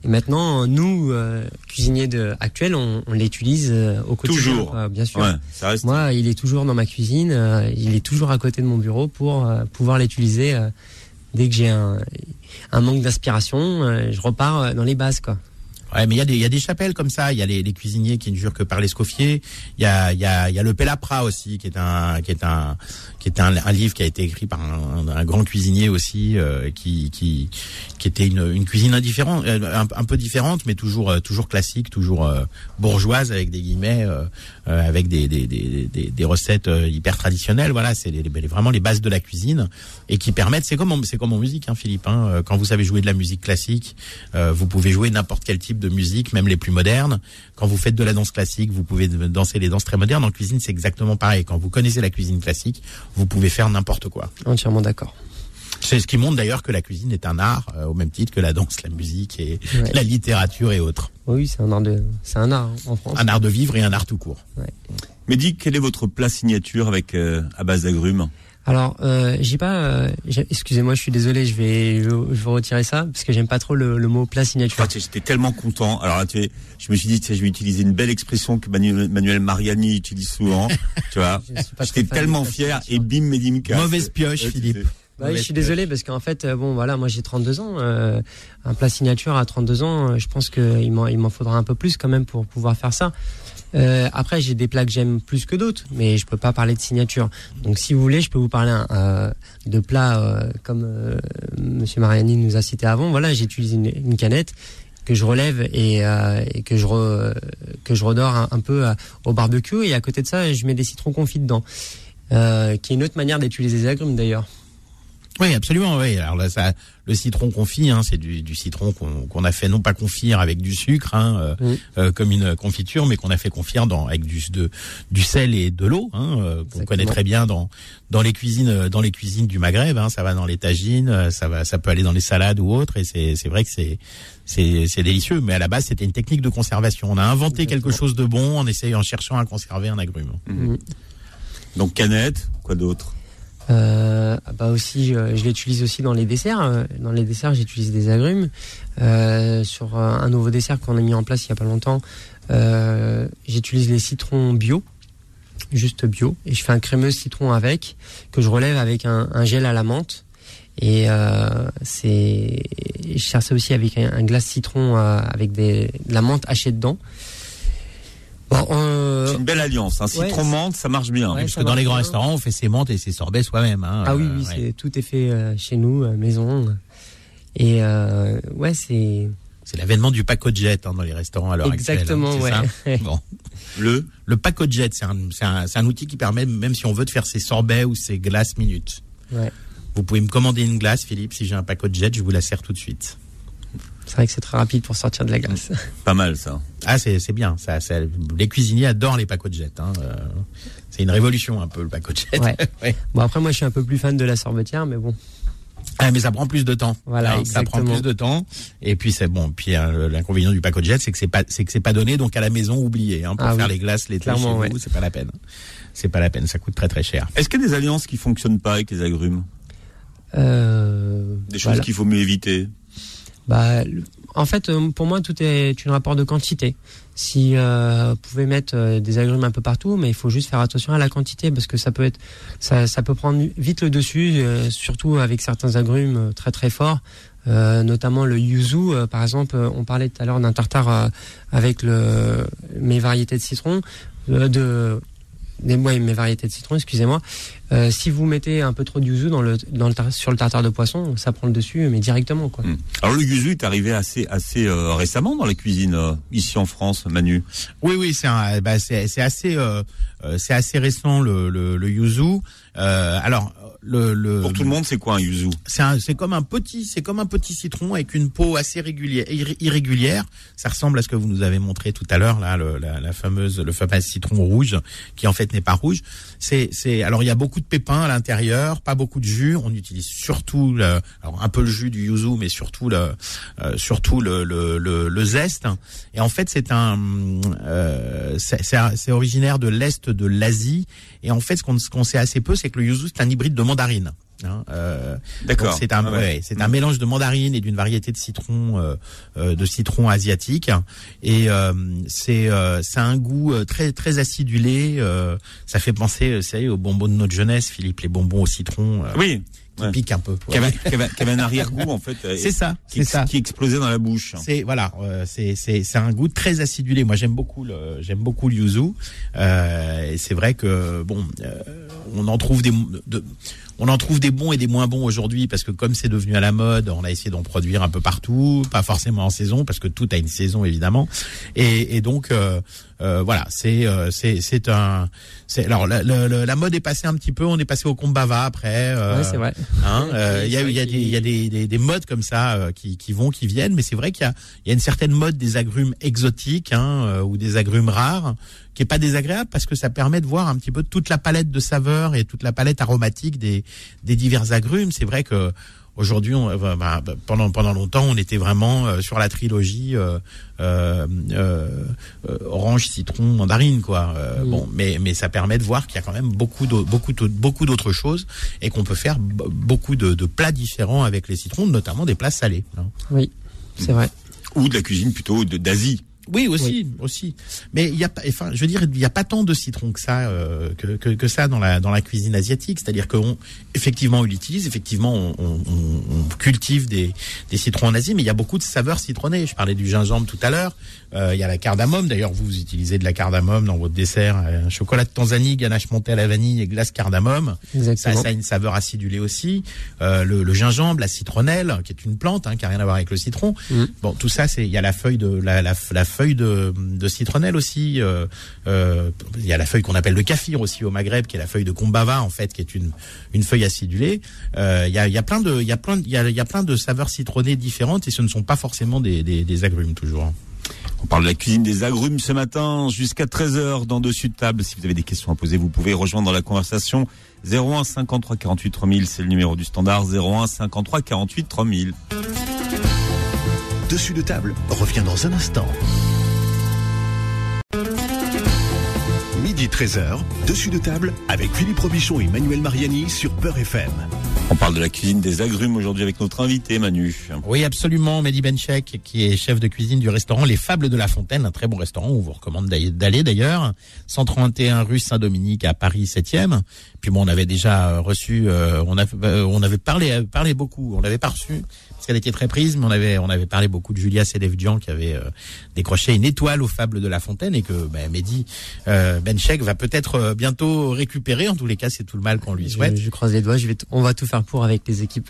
et maintenant, nous, euh, cuisiniers de, actuels, on, on l'utilise euh, au quotidien. Toujours. quoi, bien sûr. Ouais, ça reste. Moi, il est toujours dans ma cuisine, euh, il est toujours à côté de mon bureau pour pouvoir l'utiliser dès que j'ai un, un manque d'inspiration. euh, je repars euh, dans les bases, quoi. Ouais, mais il y a des, y a des chapelles comme ça. Il y a les, les cuisiniers qui ne jurent que par l'escoffier. Il y a, y a, y a le Pellapra aussi, qui est un, qui est un, qui est un, livre qui a été écrit par un, un grand cuisinier aussi, euh, qui, qui, qui était une, une cuisine indifférente, euh, un, peu différente, mais toujours, euh, toujours classique, toujours euh, bourgeoise avec des guillemets, euh, euh, avec des, des, des, des, des recettes hyper traditionnelles. Voilà, c'est les, les- vraiment les bases de la cuisine et qui permettent. C'est comme, c'est comme en musique, hein, Philippe. Hein, quand vous savez jouer de la musique classique, vous pouvez jouer n'importe quel type de musique, même les plus modernes. Quand vous faites de la danse classique, vous pouvez danser les danses très modernes. En cuisine, c'est exactement pareil. Quand vous connaissez la cuisine classique, vous pouvez faire n'importe quoi. Entièrement d'accord. C'est ce qui montre d'ailleurs que la cuisine est un art, euh, au même titre que la danse, la musique et Ouais. la littérature et autres. Oui, c'est un art de, c'est un art hein, en France. Un art de vivre et un art tout court. Mehdi, quel est votre plat signature avec euh, à base d'agrumes Alors, euh, j'ai pas. euh, excusez-moi, je suis désolé, je vais, je, je vais retirer ça parce que j'aime pas trop le, le mot plat signature. Ah, tu sais, J'étais tellement content. Alors là, tu sais, je me suis dit, tu sais, je vais utiliser une belle expression que Manuel, Manuel Mariani utilise souvent. <laughs> tu vois, j'étais tellement fier et bim, Mehdi me casse. Mauvaise pioche, Philippe. Bah oui, je suis désolé parce qu'en fait, euh, bon, voilà, moi j'ai 32 ans. euh, un plat signature à 32 ans, euh, je pense qu'il m'en, il m'en faudra un peu plus quand même pour pouvoir faire ça. Euh, après, j'ai des plats que j'aime plus que d'autres, mais je peux pas parler de signature. Donc, si vous voulez, je peux vous parler euh, de plats euh, comme Monsieur Mariani nous a cité avant. Voilà, j'utilise une, canette que je relève et, que je re- que je redore un, peu au barbecue et à côté de ça, je mets des citrons confits dedans. Qui est une autre manière d'utiliser les agrumes d'ailleurs. Oui, absolument. Alors là, ça, le citron confit, hein, c'est du, du citron qu'on qu'on a fait non pas confire avec du sucre, hein, euh, Oui. euh, comme une confiture, mais qu'on a fait confire dans avec du de, du sel et de l'eau, hein, euh, qu'on connaît très bien dans dans les cuisines euh, dans les cuisines du Maghreb. Hein, ça va dans les tagines, euh, ça va ça peut aller dans les salades ou autres, et c'est c'est vrai que c'est c'est c'est délicieux. Mais à la base, c'était une technique de conservation. On a inventé Exactement. quelque chose de bon en essayant en cherchant à conserver un agrume. Donc canette, quoi d'autre? Euh, bah aussi, euh, je l'utilise aussi dans les desserts. Euh, Dans les desserts, j'utilise des agrumes. Euh, sur euh, un nouveau dessert qu'on a mis en place il y a pas longtemps, j'utilise les citrons bio, juste bio, et je fais un crémeux citron avec que je relève avec un, gel à la menthe. Et c'est, je sers ça aussi avec un, glace citron avec des, de la menthe hachée dedans. Bon, euh, C'est une belle alliance. Un Ouais, citron menthe, ça marche bien. Ouais, Parce que dans les grands bien. restaurants, on fait ses menthes et ses sorbets soi-même. Hein. ah oui, Euh, oui, ouais. c'est tout est fait euh, chez nous, euh, maison. Et euh, ouais, c'est C'est l'avènement du paco jet hein, dans les restaurants à l'heure actuelle. exactement, hein, c'est ouais. ça <laughs> Bon. <laughs> Le Le paco jet, c'est un, outil qui permet, même si on veut de faire ses sorbets ou ses glaces minutes. Ouais. Vous pouvez me commander une glace, Philippe. Si j'ai un paco jet, je vous la sers tout de suite. C'est vrai que c'est très rapide pour sortir de la glace. pas mal ça. Ah, c'est c'est bien. Ça, ça- les cuisiniers adorent les paco jet. Hein. euh, c'est une révolution un peu le paco jet. Ouais. <laughs> Ouais. Bon après moi je suis un peu plus fan de la sorbetière, mais bon. Ah, mais ça prend plus de temps. Voilà, Hein, ça prend plus de temps. Et puis c'est bon. Puis euh, l'inconvénient du paco jet, c'est que c'est pas, c'est que c'est pas donné. Donc à la maison, oubliez. Hein, pour Ah faire oui. les glaces l'été chez Clairement, vous, ouais. c'est pas la peine. C'est pas la peine. Ça coûte très très cher. Est-ce qu'il y a des alliances qui fonctionnent pas avec les agrumes? Euh, Des choses voilà. qu'il faut mieux éviter Bah, en fait, euh, pour moi, tout est un rapport de quantité. Si euh, vous pouvez mettre euh, des agrumes un peu partout, mais il faut juste faire attention à la quantité parce que ça peut être, ça, ça peut prendre vite le dessus, euh, surtout avec certains agrumes euh, très très forts, euh, notamment le yuzu. euh, par exemple, on parlait tout à l'heure d'un tartare avec le, mes variétés de citron, de des ouais, mes variétés de citron, excusez-moi. Euh, si vous mettez un peu trop de yuzu dans le, dans le tar- sur le tartare de poisson, ça prend le dessus, mais directement quoi. Hmm. Alors le yuzu est arrivé assez assez euh, récemment dans la cuisine euh, ici en France, Manu? Oui, oui, c'est un- bah, c'est c'est assez, euh, euh, c'est assez récent le, le, le yuzu. Euh, alors le, le Pour tout le monde, c'est quoi un yuzu? C'est un- c'est comme un petit, c'est comme un petit citron avec une peau assez régulière, irré- irrégulière. Ça ressemble à ce que vous nous avez montré tout à l'heure là, le, la, la fameuse, le fameux citron rouge qui en fait n'est pas rouge. C'est, c'est, alors il y a beaucoup de pépins à l'intérieur, pas beaucoup de jus. On utilise surtout, le, alors un peu le jus du yuzu, mais surtout le, euh, surtout le, le, le, le zeste. Et en fait, c'est un, euh, c'est, originaire de l'est de l'Asie. Et en fait, ce qu'on, ce qu'on sait assez peu, c'est que le yuzu c'est un hybride de mandarine. Hein, euh, D'accord. C'est un, Ah ouais. ouais, c'est un mélange de mandarine et d'une variété de citron, euh, euh, de citron asiatique. Et euh, c'est, euh, ça a un goût très très acidulé. euh, ça fait penser, savez, aux bonbons de notre jeunesse, Philippe, les bonbons au citron Oui. qui ouais. piquent un peu. Qui avait, qui avait- un arrière-goût en fait. C'est ça, c'est ça. qui explosait dans la bouche. C'est voilà, euh, c'est c'est c'est un goût très acidulé. Moi, j'aime beaucoup le j'aime beaucoup le yuzu. Euh, et c'est vrai que bon, euh, on en trouve des de, on en trouve des bons et des moins bons aujourd'hui parce que comme c'est devenu à la mode, on a essayé d'en produire un peu partout, pas forcément en saison parce que tout a une saison évidemment. Et, et donc euh, euh, voilà, c'est euh, c'est c'est un c'est alors la, la, mode est passée un petit peu, on est passé au kombava après. euh, Ouais, c'est vrai. Hein, <laughs> euh, il y a, il y a, des, il y a des, des, des modes comme ça euh, qui, qui vont, qui viennent, mais c'est vrai qu'il y a, il y a une certaine mode des agrumes exotiques hein, euh, ou des agrumes rares qui est pas désagréable parce que ça permet de voir un petit peu toute la palette de saveurs et toute la palette aromatique des, des divers agrumes. C'est vrai que Aujourd'hui, on, euh, bah, bah, pendant pendant longtemps, on était vraiment euh, sur la trilogie euh, euh, euh, euh, orange, citron, mandarine, quoi. Euh, Mm. Bon, mais mais ça permet de voir qu'il y a quand même beaucoup d'au- beaucoup beaucoup d'autres choses et qu'on peut faire beaucoup de, de plats différents avec les citrons, notamment des plats salés. hein. Oui, c'est vrai. Ou de la cuisine plutôt de- d'Asie. Oui, aussi, aussi. Mais il y a pas, enfin, je veux dire, il y a pas tant de citron que ça, euh, que, que, que ça dans la dans la cuisine asiatique. C'est-à-dire qu'on, effectivement, on l'utilise, effectivement, on, on, on- on cultive des des citrons en Asie, mais il y a beaucoup de saveurs citronnées. Je parlais du gingembre tout à l'heure. Euh, il y a la cardamome. D'ailleurs, vous, vous utilisez de la cardamome dans votre dessert, un chocolat de Tanzanie, ganache montée à la vanille et glace cardamome. Ça, Exactement. ça a une saveur acidulée aussi. Euh, le, le gingembre, la citronnelle, qui est une plante, hein, qui a rien à voir avec le citron. Mm. Bon, tout ça, c'est il y a la feuille de la, la, la feuille de, de citronnelle aussi. euh, euh, Il y a la feuille qu'on appelle le kaffir aussi au Maghreb, qui est la feuille de kombava en fait, qui est une une feuille acidulée. Euh, Il y a il y a plein de il y a plein il y a, il y a plein de saveurs citronnées différentes et ce ne sont pas forcément des des, des agrumes toujours. On parle de la cuisine des agrumes ce matin jusqu'à 13h dans Dessus de table. Si vous avez des questions à poser, vous pouvez rejoindre la conversation 01 53 48 3000, c'est le numéro du standard 01 53 48 3000. Dessus de table revient dans un instant. Midi 13h, dessus de table avec Philippe Robichon et Manuel Mariani sur Peur FM. On parle de la cuisine des agrumes aujourd'hui avec notre invité Manu. Oui, absolument. Mehdi Benchek, qui est chef de cuisine du restaurant Les Fables de la Fontaine, un très bon restaurant où on vous recommande d'aller d'ailleurs. 131 rue Saint-Dominique à Paris 7e. Puis bon, on avait déjà reçu, euh, on, a, euh, on avait parlé, parlé beaucoup. On l'avait pas reçu parce qu'elle était très prise, mais on avait, on avait parlé beaucoup de Julia Sedevdian qui avait euh, décroché une étoile aux Fables de la Fontaine et que ben, Mehdi Benchek va peut-être bientôt récupérer. En tous les cas, c'est tout le mal qu'on lui souhaite. Je, je, croise les doigts. Je vais on va tout faire pour avec les équipes.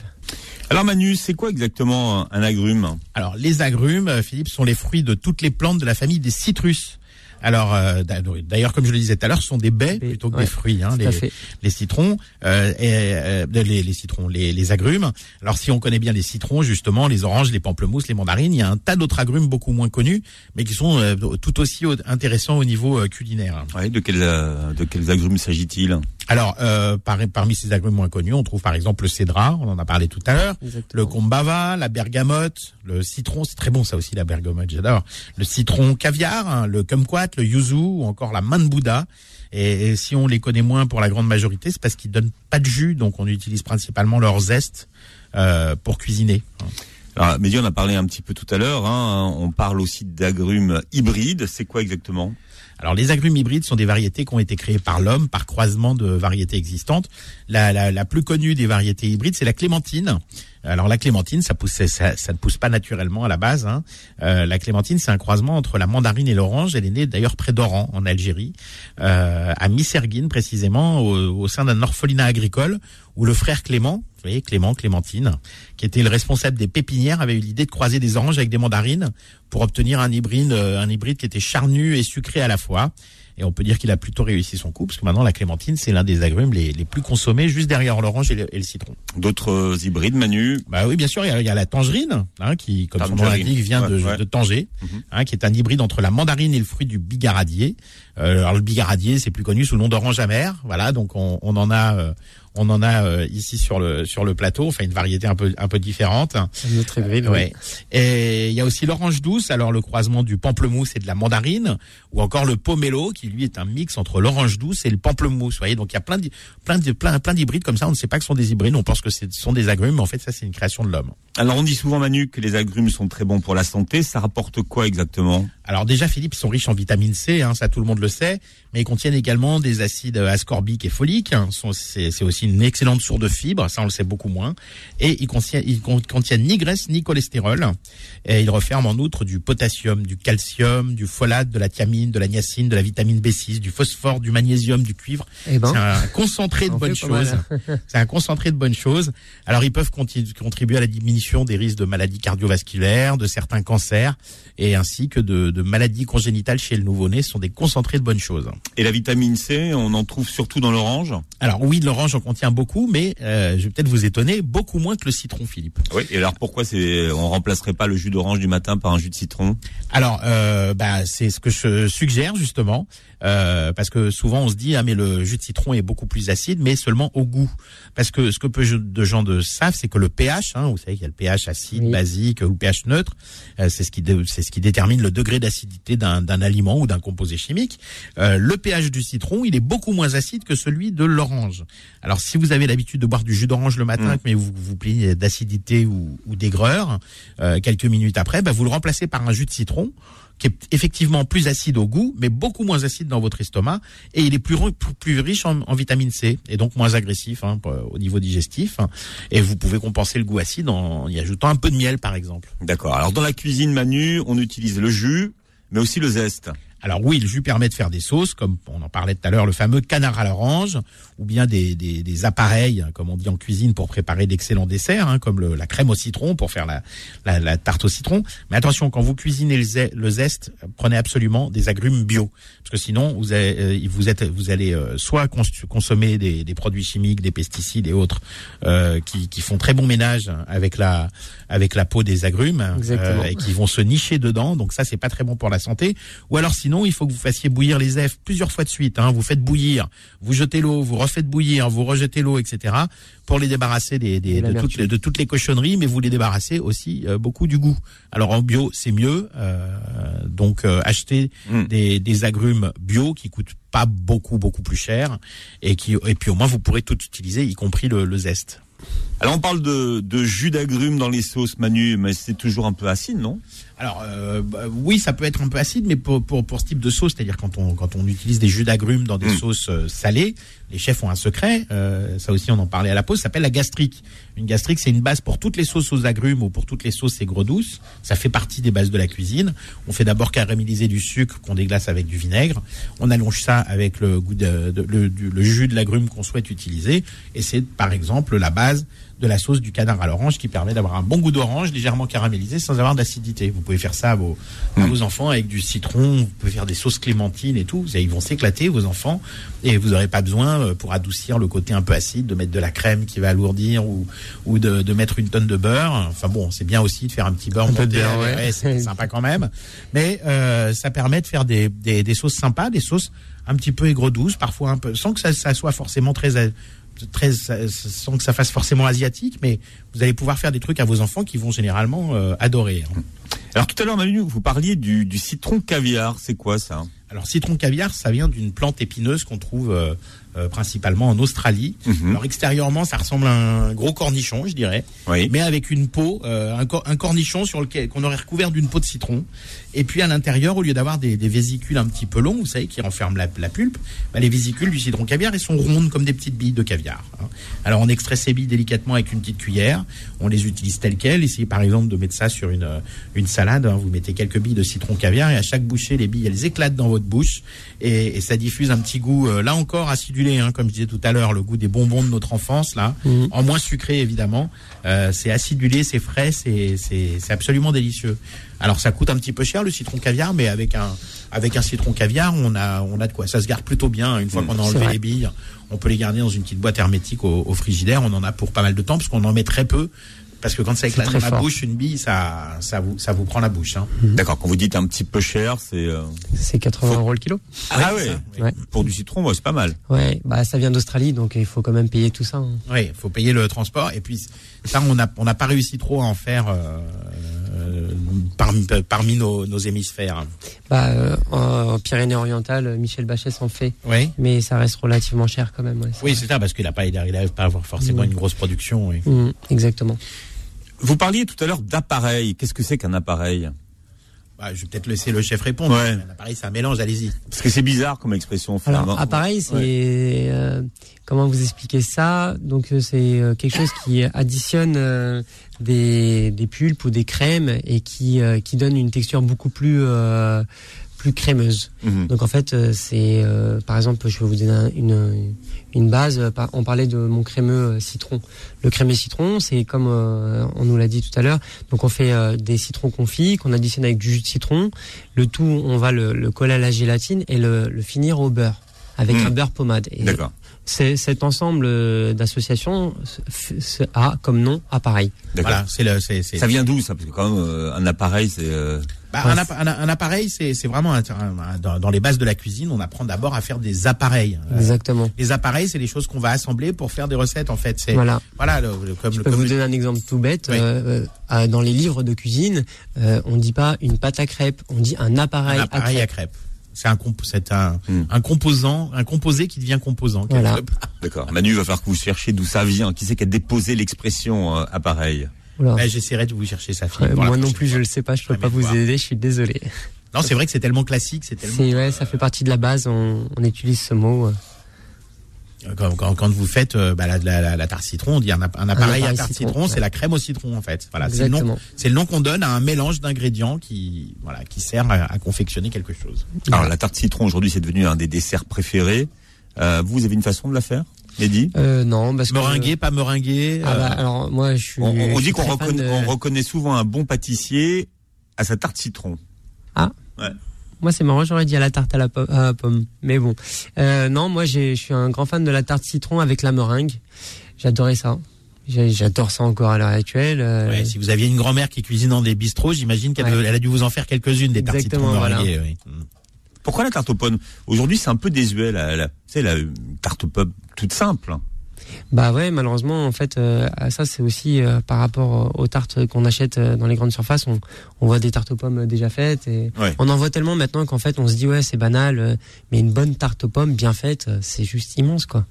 Alors Manu, c'est quoi exactement un agrume? Alors les agrumes, Philippe, sont les fruits de toutes les plantes de la famille des citrus. Alors, euh, d'ailleurs, comme je le disais tout à l'heure, ce sont des baies plutôt que des fruits, hein, les, les, citrons, euh, et, euh, les, les, citrons, les, les, agrumes. Alors, si on connaît bien les citrons, justement, les oranges, les pamplemousses, les mandarines, il y a un tas d'autres agrumes beaucoup moins connus, mais qui sont euh, tout aussi intéressants au niveau euh, culinaire. Ouais, de quels de quels agrumes s'agit-il? Alors, euh, par, parmi ces agrumes moins connus, on trouve par exemple le cédra, on en a parlé tout à l'heure, le combava, la bergamote, le citron, c'est très bon ça aussi la bergamote, j'adore. Le citron caviar, hein, le kumquat, le yuzu ou encore la manbouda. Et, et, si on les connaît moins pour la grande majorité, c'est parce qu'ils donnent pas de jus, donc on utilise principalement leur zeste euh, pour cuisiner. Alors, Mehdi, on a parlé un petit peu tout à l'heure. Hein, on parle aussi d'agrumes hybrides. C'est quoi exactement? Alors les agrumes hybrides sont des variétés qui ont été créées par l'homme par croisement de variétés existantes. La, plus connue des variétés hybrides, c'est la clémentine. Alors la clémentine, ça pousse, ça, ne pousse pas naturellement à la base. Hein. Euh, la clémentine, c'est un croisement entre la mandarine et l'orange. Elle est née d'ailleurs près d'Oran, en Algérie, euh, à Misserguine précisément, au sein d'un orphelinat agricole, où le frère Clément, vous voyez Clément, Clémentine, qui était le responsable des pépinières, avait eu l'idée de croiser des oranges avec des mandarines pour obtenir un hybride, euh, un hybride qui était charnu et sucré à la fois. Et on peut dire qu'il a plutôt réussi son coup, parce que maintenant la clémentine, c'est l'un des agrumes les, les, plus consommés, juste derrière l'orange et, et, le citron. D'autres euh, hybrides, Manu? Bah oui, bien sûr, il y a, il y a la tangerine, hein, qui, comme son nom l'indique, vient de, ouais. de Tanger, mm -hmm. hein, qui est un hybride entre la mandarine et le fruit du bigaradier. Euh, alors le bigaradier, c'est plus connu sous le nom d'orange amère. Voilà, donc on, on en a... Euh, on en a euh, ici sur le sur le plateau, enfin une variété un peu un peu différente. Un autre hybride, ouais. Et il y a aussi l'orange douce, alors le croisement du pamplemousse et de la mandarine, ou encore le pomelo qui lui est un mix entre l'orange douce et le pamplemousse. Vous voyez, donc il y a plein de plein de plein plein d'hybrides comme ça. On ne sait pas que ce sont des hybrides, on pense que ce sont des agrumes, mais en fait ça c'est une création de l'homme. Alors on dit souvent Manu que les agrumes sont très bons pour la santé. Ça rapporte quoi exactement? Alors déjà Philippe, ils sont riches en vitamine C, hein, ça tout le monde le sait, mais ils contiennent également des acides ascorbiques et foliques. Hein. C'est aussi une excellente source de fibres, ça on le sait beaucoup moins. Et ils contiennent, ils contiennent ni graisse ni cholestérol. Et ils referment en outre du potassium, du calcium, du folate, de la thiamine, de la niacine, de la vitamine B6, du phosphore, du magnésium, du cuivre. Eh ben, c'est un concentré de bonnes choses. <laughs> c'est un concentré de bonnes choses. Alors ils peuvent contribuer à la diminution des risques de maladies cardiovasculaires, de certains cancers, et ainsi que de, de maladies congénitales chez le nouveau-né. Ce sont des concentrés de bonnes choses. Et la vitamine C, on en trouve surtout dans l'orange Alors oui, l'orange en contient beaucoup, mais euh, je vais peut-être vous étonner, beaucoup moins que le citron, Philippe. Oui, et alors pourquoi c'est on remplacerait pas le jus d'orange du matin par un jus de citron? Alors, euh, bah, c'est ce que je suggère justement. Euh, parce que souvent on se dit ah mais le jus de citron est beaucoup plus acide mais seulement au goût parce que ce que peu de gens de savent c'est que le pH hein, vous savez qu'il y a le pH acide oui. basique ou le pH neutre euh, c'est ce qui c'est ce qui détermine le degré d'acidité d'un aliment ou d'un composé chimique euh, le pH du citron il est beaucoup moins acide que celui de l'orange alors si vous avez l'habitude de boire du jus d'orange le matin mmh. mais vous vous plaignez d'acidité ou, ou d'aigreur euh, quelques minutes après bah, vous le remplacez par un jus de citron qui est effectivement plus acide au goût, mais beaucoup moins acide dans votre estomac, et il est plus, riche en, en vitamine C, et donc moins agressif hein, au niveau digestif. Et vous pouvez compenser le goût acide en y ajoutant un peu de miel, par exemple. D'accord. Alors dans la cuisine, Manu, on utilise le jus, mais aussi le zeste. Alors oui, le jus permet de faire des sauces, comme on en parlait tout à l'heure, le fameux canard à l'orange, ou bien des, des, des, appareils, comme on dit en cuisine, pour préparer d'excellents desserts, hein, comme le, la crème au citron pour faire la, la, la, tarte au citron. Mais attention, quand vous cuisinez le, zeste, prenez absolument des agrumes bio, parce que sinon vous, avez, euh, vous, êtes, vous allez euh, soit cons consommer des, des, produits chimiques, des pesticides et autres euh, qui, qui, font très bon ménage avec la, avec la peau des agrumes euh, et qui vont se nicher dedans. Donc ça, c'est pas très bon pour la santé. Ou alors sinon il faut que vous fassiez bouillir les œufs plusieurs fois de suite. Hein. Vous faites bouillir, vous jetez l'eau, vous refaites bouillir, vous rejetez l'eau, etc. pour les débarrasser des, des, de, toutes les, de, toutes les, cochonneries, mais vous les débarrassez aussi euh, beaucoup du goût. Alors en bio, c'est mieux. Euh, donc euh, acheter mm. des, des, agrumes bio qui coûtent pas beaucoup beaucoup plus cher et qui et puis au moins vous pourrez tout utiliser, y compris le, le zeste. Alors on parle de, de jus d'agrumes dans les sauces, Manu, mais c'est toujours un peu acide, non? Alors euh, bah, oui, ça peut être un peu acide, mais pour, pour, pour ce type de sauce, c'est-à-dire quand on, quand on utilise des jus d'agrumes dans des Mm. sauces euh, salées, les chefs ont un secret, euh, ça aussi on en parlait à la pause, ça s'appelle la gastrique. Une gastrique, c'est une base pour toutes les sauces aux agrumes ou pour toutes les sauces aigres douces. Ça fait partie des bases de la cuisine. On fait d'abord caraméliser du sucre qu'on déglace avec du vinaigre. On allonge ça avec le goût de, de- le, du- le jus de l'agrume qu'on souhaite utiliser. Et c'est par exemple la base de la sauce du canard à l'orange qui permet d'avoir un bon goût d'orange légèrement caramélisé sans avoir d'acidité. Vous pouvez faire ça à vos, à vos enfants avec du citron, vous pouvez faire des sauces clémentines et tout. Ils vont s'éclater, vos enfants, et vous n'aurez pas besoin, euh, pour adoucir le côté un peu acide, de mettre de la crème qui va alourdir ou, ou de, de mettre une tonne de beurre. Enfin bon, c'est bien aussi de faire un petit beurre Un peu de monté, beurre, ouais, ouais. c'est <laughs> sympa quand même. Mais euh, ça permet de faire des, des, des sauces sympas, des sauces un petit peu aigre-douces, parfois un peu, sans que ça, ça soit forcément très très sans que ça fasse forcément asiatique, mais vous allez pouvoir faire des trucs à vos enfants qui vont généralement euh, adorer. hein. Alors tout à l'heure, Manu, vous parliez du, du citron caviar, c'est quoi ça? Alors citron caviar, ça vient d'une plante épineuse qu'on trouve euh, euh, principalement en Australie. Mhm. Alors extérieurement, ça ressemble à un gros cornichon, je dirais, Oui. mais avec une peau, euh, un, cor- un cornichon sur lequel qu'on aurait recouvert d'une peau de citron. Et puis à l'intérieur, au lieu d'avoir des, des vésicules un petit peu longs, vous savez, qui renferment la, la pulpe, bah, les vésicules du citron caviar, elles sont rondes comme des petites billes de caviar. hein. Alors on extrait ces billes délicatement avec une petite cuillère, on les utilise telles quelles. Essayez par exemple de mettre ça sur une, une salade, hein. vous mettez quelques billes de citron caviar et à chaque bouchée, les billes, elles éclatent dans votre bouche et, et ça diffuse un petit goût, euh, là encore acidulé, hein, comme je disais tout à l'heure, le goût des bonbons de notre enfance, là, Mhm. en moins sucré évidemment. Euh, c'est acidulé, c'est frais, c'est c'est c'est absolument délicieux. Alors ça coûte un petit peu cher le citron caviar, mais avec un avec un citron caviar, on a on a de quoi. Ça se garde plutôt bien une fois Mm, qu'on a enlevé les billes. On peut les garder dans une petite boîte hermétique au, au frigidaire. On en a pour pas mal de temps parce qu'on en met très peu. Parce que quand ça éclate dans la fort. bouche, une bille, ça ça vous ça vous prend la bouche. Hein. D'accord, quand vous dites un petit peu cher, c'est... euh, C'est 80 Faut- euros le kilo. Ah ouais, ça, oui. Ouais. Pour du citron, ouais, c'est pas mal. Ouais, bah ça vient d'Australie, donc il faut quand même payer tout ça. hein. Oui, faut payer le transport. Et puis ça, on a on n'a pas réussi trop à en faire euh, euh, parmi parmi nos, nos hémisphères. Bah euh, en Pyrénées-Orientales, Michel Bachet s'en fait, Oui. mais ça reste relativement cher quand même. ouais, Oui, c'est ça, parce qu'il a pas, il n'arrive pas à avoir forcément Ouais. une grosse production. Oui. Mhm, exactement. Vous parliez tout à l'heure d'appareil. Qu'est-ce que c'est qu'un appareil Bah, je vais peut-être laisser le chef répondre. Ouais. Un appareil, c'est un mélange, allez-y. Parce que c'est bizarre comme expression. Alors, appareil, c'est Ouais. euh, comment vous expliquer ça? Donc, euh, c'est euh, quelque chose qui additionne euh, des, des pulpes ou des crèmes et qui euh, qui donne une texture beaucoup plus euh, plus crémeuse. Mhm. Donc en fait, euh, c'est euh, par exemple, je vais vous donner un- une une base. euh, On parlait de mon crémeux citron. Le crémeux citron, c'est comme euh, on nous l'a dit tout à l'heure. Donc on fait euh, des citrons confits qu'on additionne avec du jus de citron. Le tout, on va le, le coller à la gélatine et le, le finir au beurre avec Mm. un beurre pommade. Et D'accord. c'est cet ensemble d'associations a comme nom appareil. D'accord. Voilà, c'est le, c'est, c'est- Ça vient d'où ça? Parce que quand même, euh, un appareil, c'est... Bah, Ouais, un, appa- un- un appareil, c'est, vraiment un- un- dans, dans les bases de la cuisine, on apprend d'abord à faire des appareils. Euh, Exactement. les appareils, c'est les choses qu'on va assembler pour faire des recettes, en fait. C'est, Voilà. voilà, le, le- comme Je le, peux comme vous le- donner un exemple tout bête. Oui. Euh, euh, dans les livres de cuisine, euh, on dit pas une pâte à crêpes, on dit un appareil, un appareil à à crêpes. C'est un, comp- c'est un, Hmm. un composant, un composé qui devient composant. Voilà. D'accord. Manu, il va falloir que vous cherchiez d'où ça vient. Qui c'est qui a déposé l'expression euh, appareil? Bah, j'essaierai de vous chercher sa fille. Ouais, moi non plus, je fois. le sais pas, je peux Ouais, pas vous voir. aider, je suis désolé. Non, c'est vrai que c'est tellement classique, c'est tellement. Ouais, ça fait partie de la base, on, on utilise ce mot. Quand, quand, quand vous faites euh, bah, la, la, la, la tarte citron, on dit un, un appareil à tarte citron, citron, c'est ouais. la crème au citron en fait. Voilà, c'est le nom, Exactement. c'est le nom qu'on donne à un mélange d'ingrédients qui, voilà, qui sert à, à confectionner quelque chose. Alors, la tarte citron, aujourd'hui, c'est devenu un des desserts préférés. Euh, vous avez une façon de la faire? Mehdi Euh, non, parce que Meringué, pas meringué. Ah bah, euh, alors moi, je suis. On, on je dit qu'on reconnaît, de- on reconnaît souvent un bon pâtissier à sa tarte citron. Moi, c'est marrant, j'aurais dit à la tarte à la po- à la pomme. Mais bon. Euh, non, moi, j'ai- je suis un grand fan de la tarte citron avec la meringue. J'adorais ça. J'adore ça encore à l'heure actuelle. euh, ouais, si vous aviez une grand-mère qui cuisine dans des bistrots, j'imagine qu'elle Ouais. elle a dû vous en faire quelques-unes des tartes citron Exactement, voilà. meringuées. oui. Pourquoi la tarte aux pommes Aujourd'hui, c'est un peu désuet. La, sais, la tarte aux pommes toute simple. hein. Bah ouais, malheureusement, en fait, euh, ça c'est aussi euh, par rapport aux tartes qu'on achète euh, dans les grandes surfaces. On, on voit des tartes aux pommes déjà faites et Ouais. on en voit tellement maintenant qu'en fait, on se dit ouais, c'est banal, mais une bonne tarte aux pommes bien faite, c'est juste immense quoi.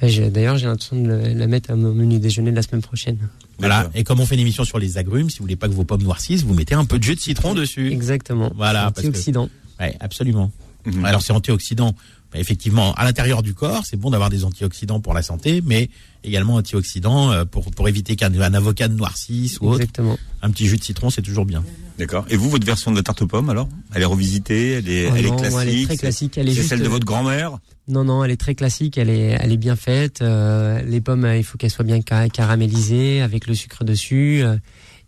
D'ailleurs, j'ai l'intention de la mettre à mon menu déjeuner de la semaine prochaine. Voilà. Et comme on fait une émission sur les agrumes, si vous voulez pas que vos pommes noircissent, vous mettez un peu de jus de citron dessus. Exactement. Voilà, parce que- Ouais, absolument. Mhm. Alors c'est antioxydant. Bah, effectivement, à l'intérieur du corps, c'est bon d'avoir des antioxydants pour la santé, mais également antioxydants euh, pour pour éviter qu'un un avocat ne noircisse ou autre. Exactement. Un petit jus de citron, c'est toujours bien. D'accord. Et vous, votre version de la tarte aux pommes, alors? Elle est revisitée, elle est, Oh elle non, est classique. elle est très classique. Elle est C'est juste. celle de votre grand-mère? Non, non, elle est très classique. Elle est, elle est bien faite. euh, les pommes, euh, il faut qu'elles soient bien ca- caramélisées avec le sucre dessus. euh,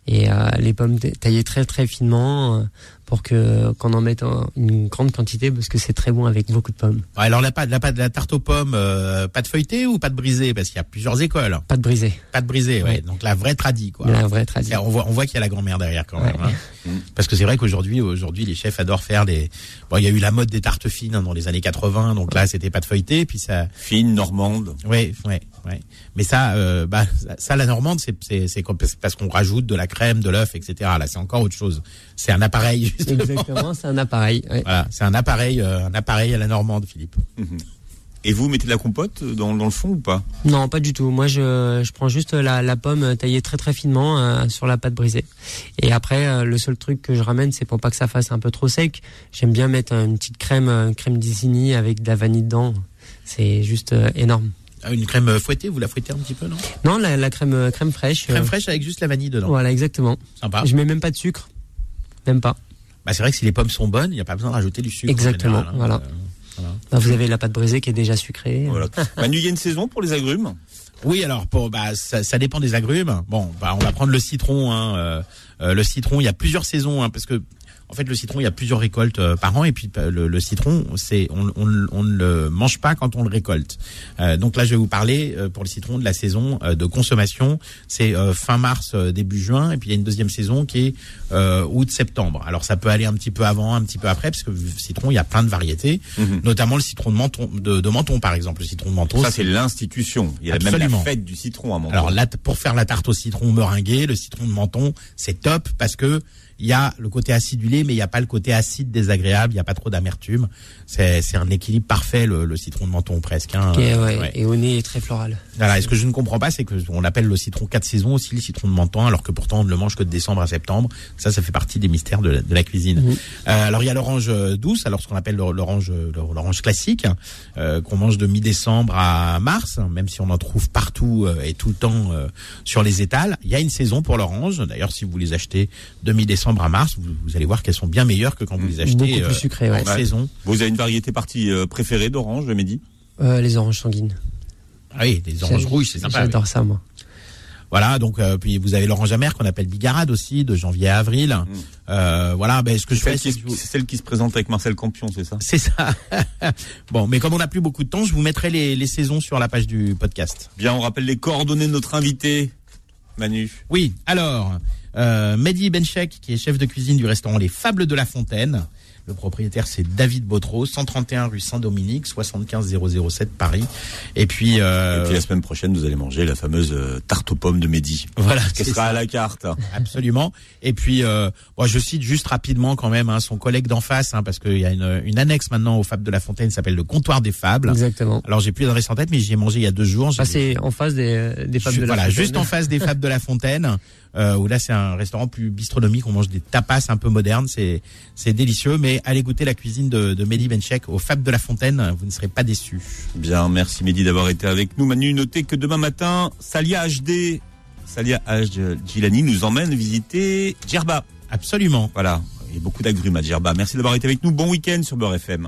et euh, les pommes ta- taillées très très finement euh, pour que qu'on en mette en- une grande quantité parce que c'est très bon avec beaucoup de pommes. Ouais, Alors la pâte, la pâte, la tarte aux pommes, euh, pâte feuilletée ou pâte brisée? Parce qu'il y a plusieurs écoles. Pas de brisée. Pâte brisée, ouais. Ouais. Donc la vraie tradie, quoi. La vraie tradition. C'est- On voit, on voit qu'il y a la grand-mère derrière quand même. Hein. Parce que c'est vrai qu'aujourd'hui, aujourd'hui, les chefs adorent faire des. Bon, il y a eu la mode des tartes fines hein, dans les années 80, donc là, c'était pâte feuilletée, puis ça. Fine, normande. Ouais, ouais, ouais. Mais ça, euh, bah, ça, la normande, c'est, c'est, c'est comme- parce qu'on rajoute de la crème, de l'œuf, etc. Là, c'est encore autre chose. C'est un appareil. Justement. Exactement, c'est un appareil. ouais. Voilà, c'est un appareil, euh, un appareil à la normande, Philippe. Et vous mettez de la compote dans, dans le fond ou pas? Non, pas du tout. Moi, je, je prends juste la, la pomme taillée très très finement euh, sur la pâte brisée. Et après, euh, le seul truc que je ramène, c'est pour pas que ça fasse un peu trop sec. J'aime bien mettre une petite crème, euh, crème d'Isigny avec de la vanille dedans. C'est juste euh, énorme. Ah, Une crème fouettée, vous la fouettez un petit peu, non? Non, la, la crème, euh, crème fraîche. Crème euh, fraîche avec juste la vanille dedans. Voilà, exactement. Sympa. Je mets même pas de sucre. Même pas. Bah, c'est vrai que si les pommes sont bonnes, il n'y a pas besoin de rajouter du sucre. en Exactement, général, hein. voilà. Euh, voilà. Là, vous avez la pâte brisée qui est déjà sucrée. Voilà. Manu, il y a une saison pour les agrumes? Oui, alors pour bah ça, ça dépend des agrumes. Bon, bah on va prendre le citron. Hein, euh, euh, le citron, il y a plusieurs saisons, hein, parce que en fait le citron, il y a plusieurs récoltes euh, par an, et puis euh, le, le citron, c'est on, on, on ne le mange pas quand on le récolte. Euh, donc là, je vais vous parler euh, pour le citron de la saison euh, de consommation. C'est euh, fin mars, début juin, et puis il y a une deuxième saison qui est euh, août-septembre. Alors ça peut aller un petit peu avant, un petit peu après, parce que le citron, il y a plein de variétés, Mhm. notamment le citron de menton, de, de menton par exemple. Le citron de menton, Ça, c'est l'institution. Il y a même Absolument. la fête du citron à mon alors là, pour faire la tarte au citron meringuée, le citron de menton, c'est top parce que il y a le côté acidulé, mais il n'y a pas le côté acide désagréable, il n'y a pas trop d'amertume. C'est c'est un équilibre parfait le, le citron de menton presque. Hein. Est, ouais, Ouais. Et au nez très floral. Voilà. Et ce que je ne comprends pas, c'est que on appelle le citron quatre saisons aussi le citron de menton, alors que pourtant on ne le mange que de décembre à septembre. Ça, ça fait partie des mystères de la, de la cuisine. Mhm. Euh, alors il y a l'orange douce, alors ce qu'on appelle le- l'orange l'orange classique, euh, qu'on mange de mi-décembre à mars, même si on en trouve partout euh, et tout le temps euh, sur les étals. Il y a une saison pour l'orange. D'ailleurs, si vous les achetez de mi-décembre à mars, vous, vous allez voir qu'elles sont bien meilleures que quand vous les achetez Beaucoup euh, plus sucré, ouais. en saison. Vous avez une variété partie euh, préférée d'orange, le midi Euh, les oranges sanguines. Ah oui, des oranges rouges, c'est sympa. oui. J'adore ça, moi. Voilà, donc euh, puis vous avez l'orange amère qu'on appelle bigarade aussi, de janvier à avril. Euh, voilà, ben ce que je fais, vous- c'est celle qui se présente avec Marcel Campion, c'est ça? C'est ça. <laughs> bon, mais comme on n'a plus beaucoup de temps, je vous mettrai les, les saisons sur la page du podcast. Bien, on rappelle les coordonnées de notre invité, Manu. Oui, alors, euh, Mehdi Benchek, qui est chef de cuisine du restaurant Les Fables de la Fontaine. Le propriétaire, c'est David Botreau, 131 rue Saint-Dominique, 75 007 Paris. Et puis, euh, Et puis la semaine prochaine, vous allez manger la fameuse euh, tarte aux pommes de Mehdi. voilà, Qui sera ça. à la carte. Absolument. Et puis, euh, bon, je cite juste rapidement quand même hein, son collègue d'en face, hein, parce qu'il y a une, une annexe maintenant au Fables de la Fontaine, qui s'appelle le comptoir des fables. Exactement. Alors j'ai plus d'adresse en tête, mais j'y ai mangé il y a deux jours. J'ai- Bah, c'est en face des, des fables de la voilà, Fontaine. juste en face des <laughs> Fables de la Fontaine, euh, où là c'est un restaurant plus bistronomique, on mange des tapas un peu modernes, c'est c'est délicieux. Mais allez goûter la cuisine de, de Mehdi Benchek au Fables de la Fontaine, vous ne serez pas déçus. Bien, merci Mehdi d'avoir été avec nous. Manu, notez que demain matin, Salia HD, Salia H. Gilani nous emmène visiter Djerba. Absolument. Voilà, il y a beaucoup d'agrumes à Djerba. Merci d'avoir été avec nous. Bon week-end sur Beurre FM.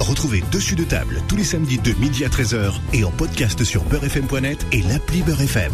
Retrouvez Dessus de table tous les samedis de midi à 13h et en podcast sur beurrefm.net et l'appli Beurre FM.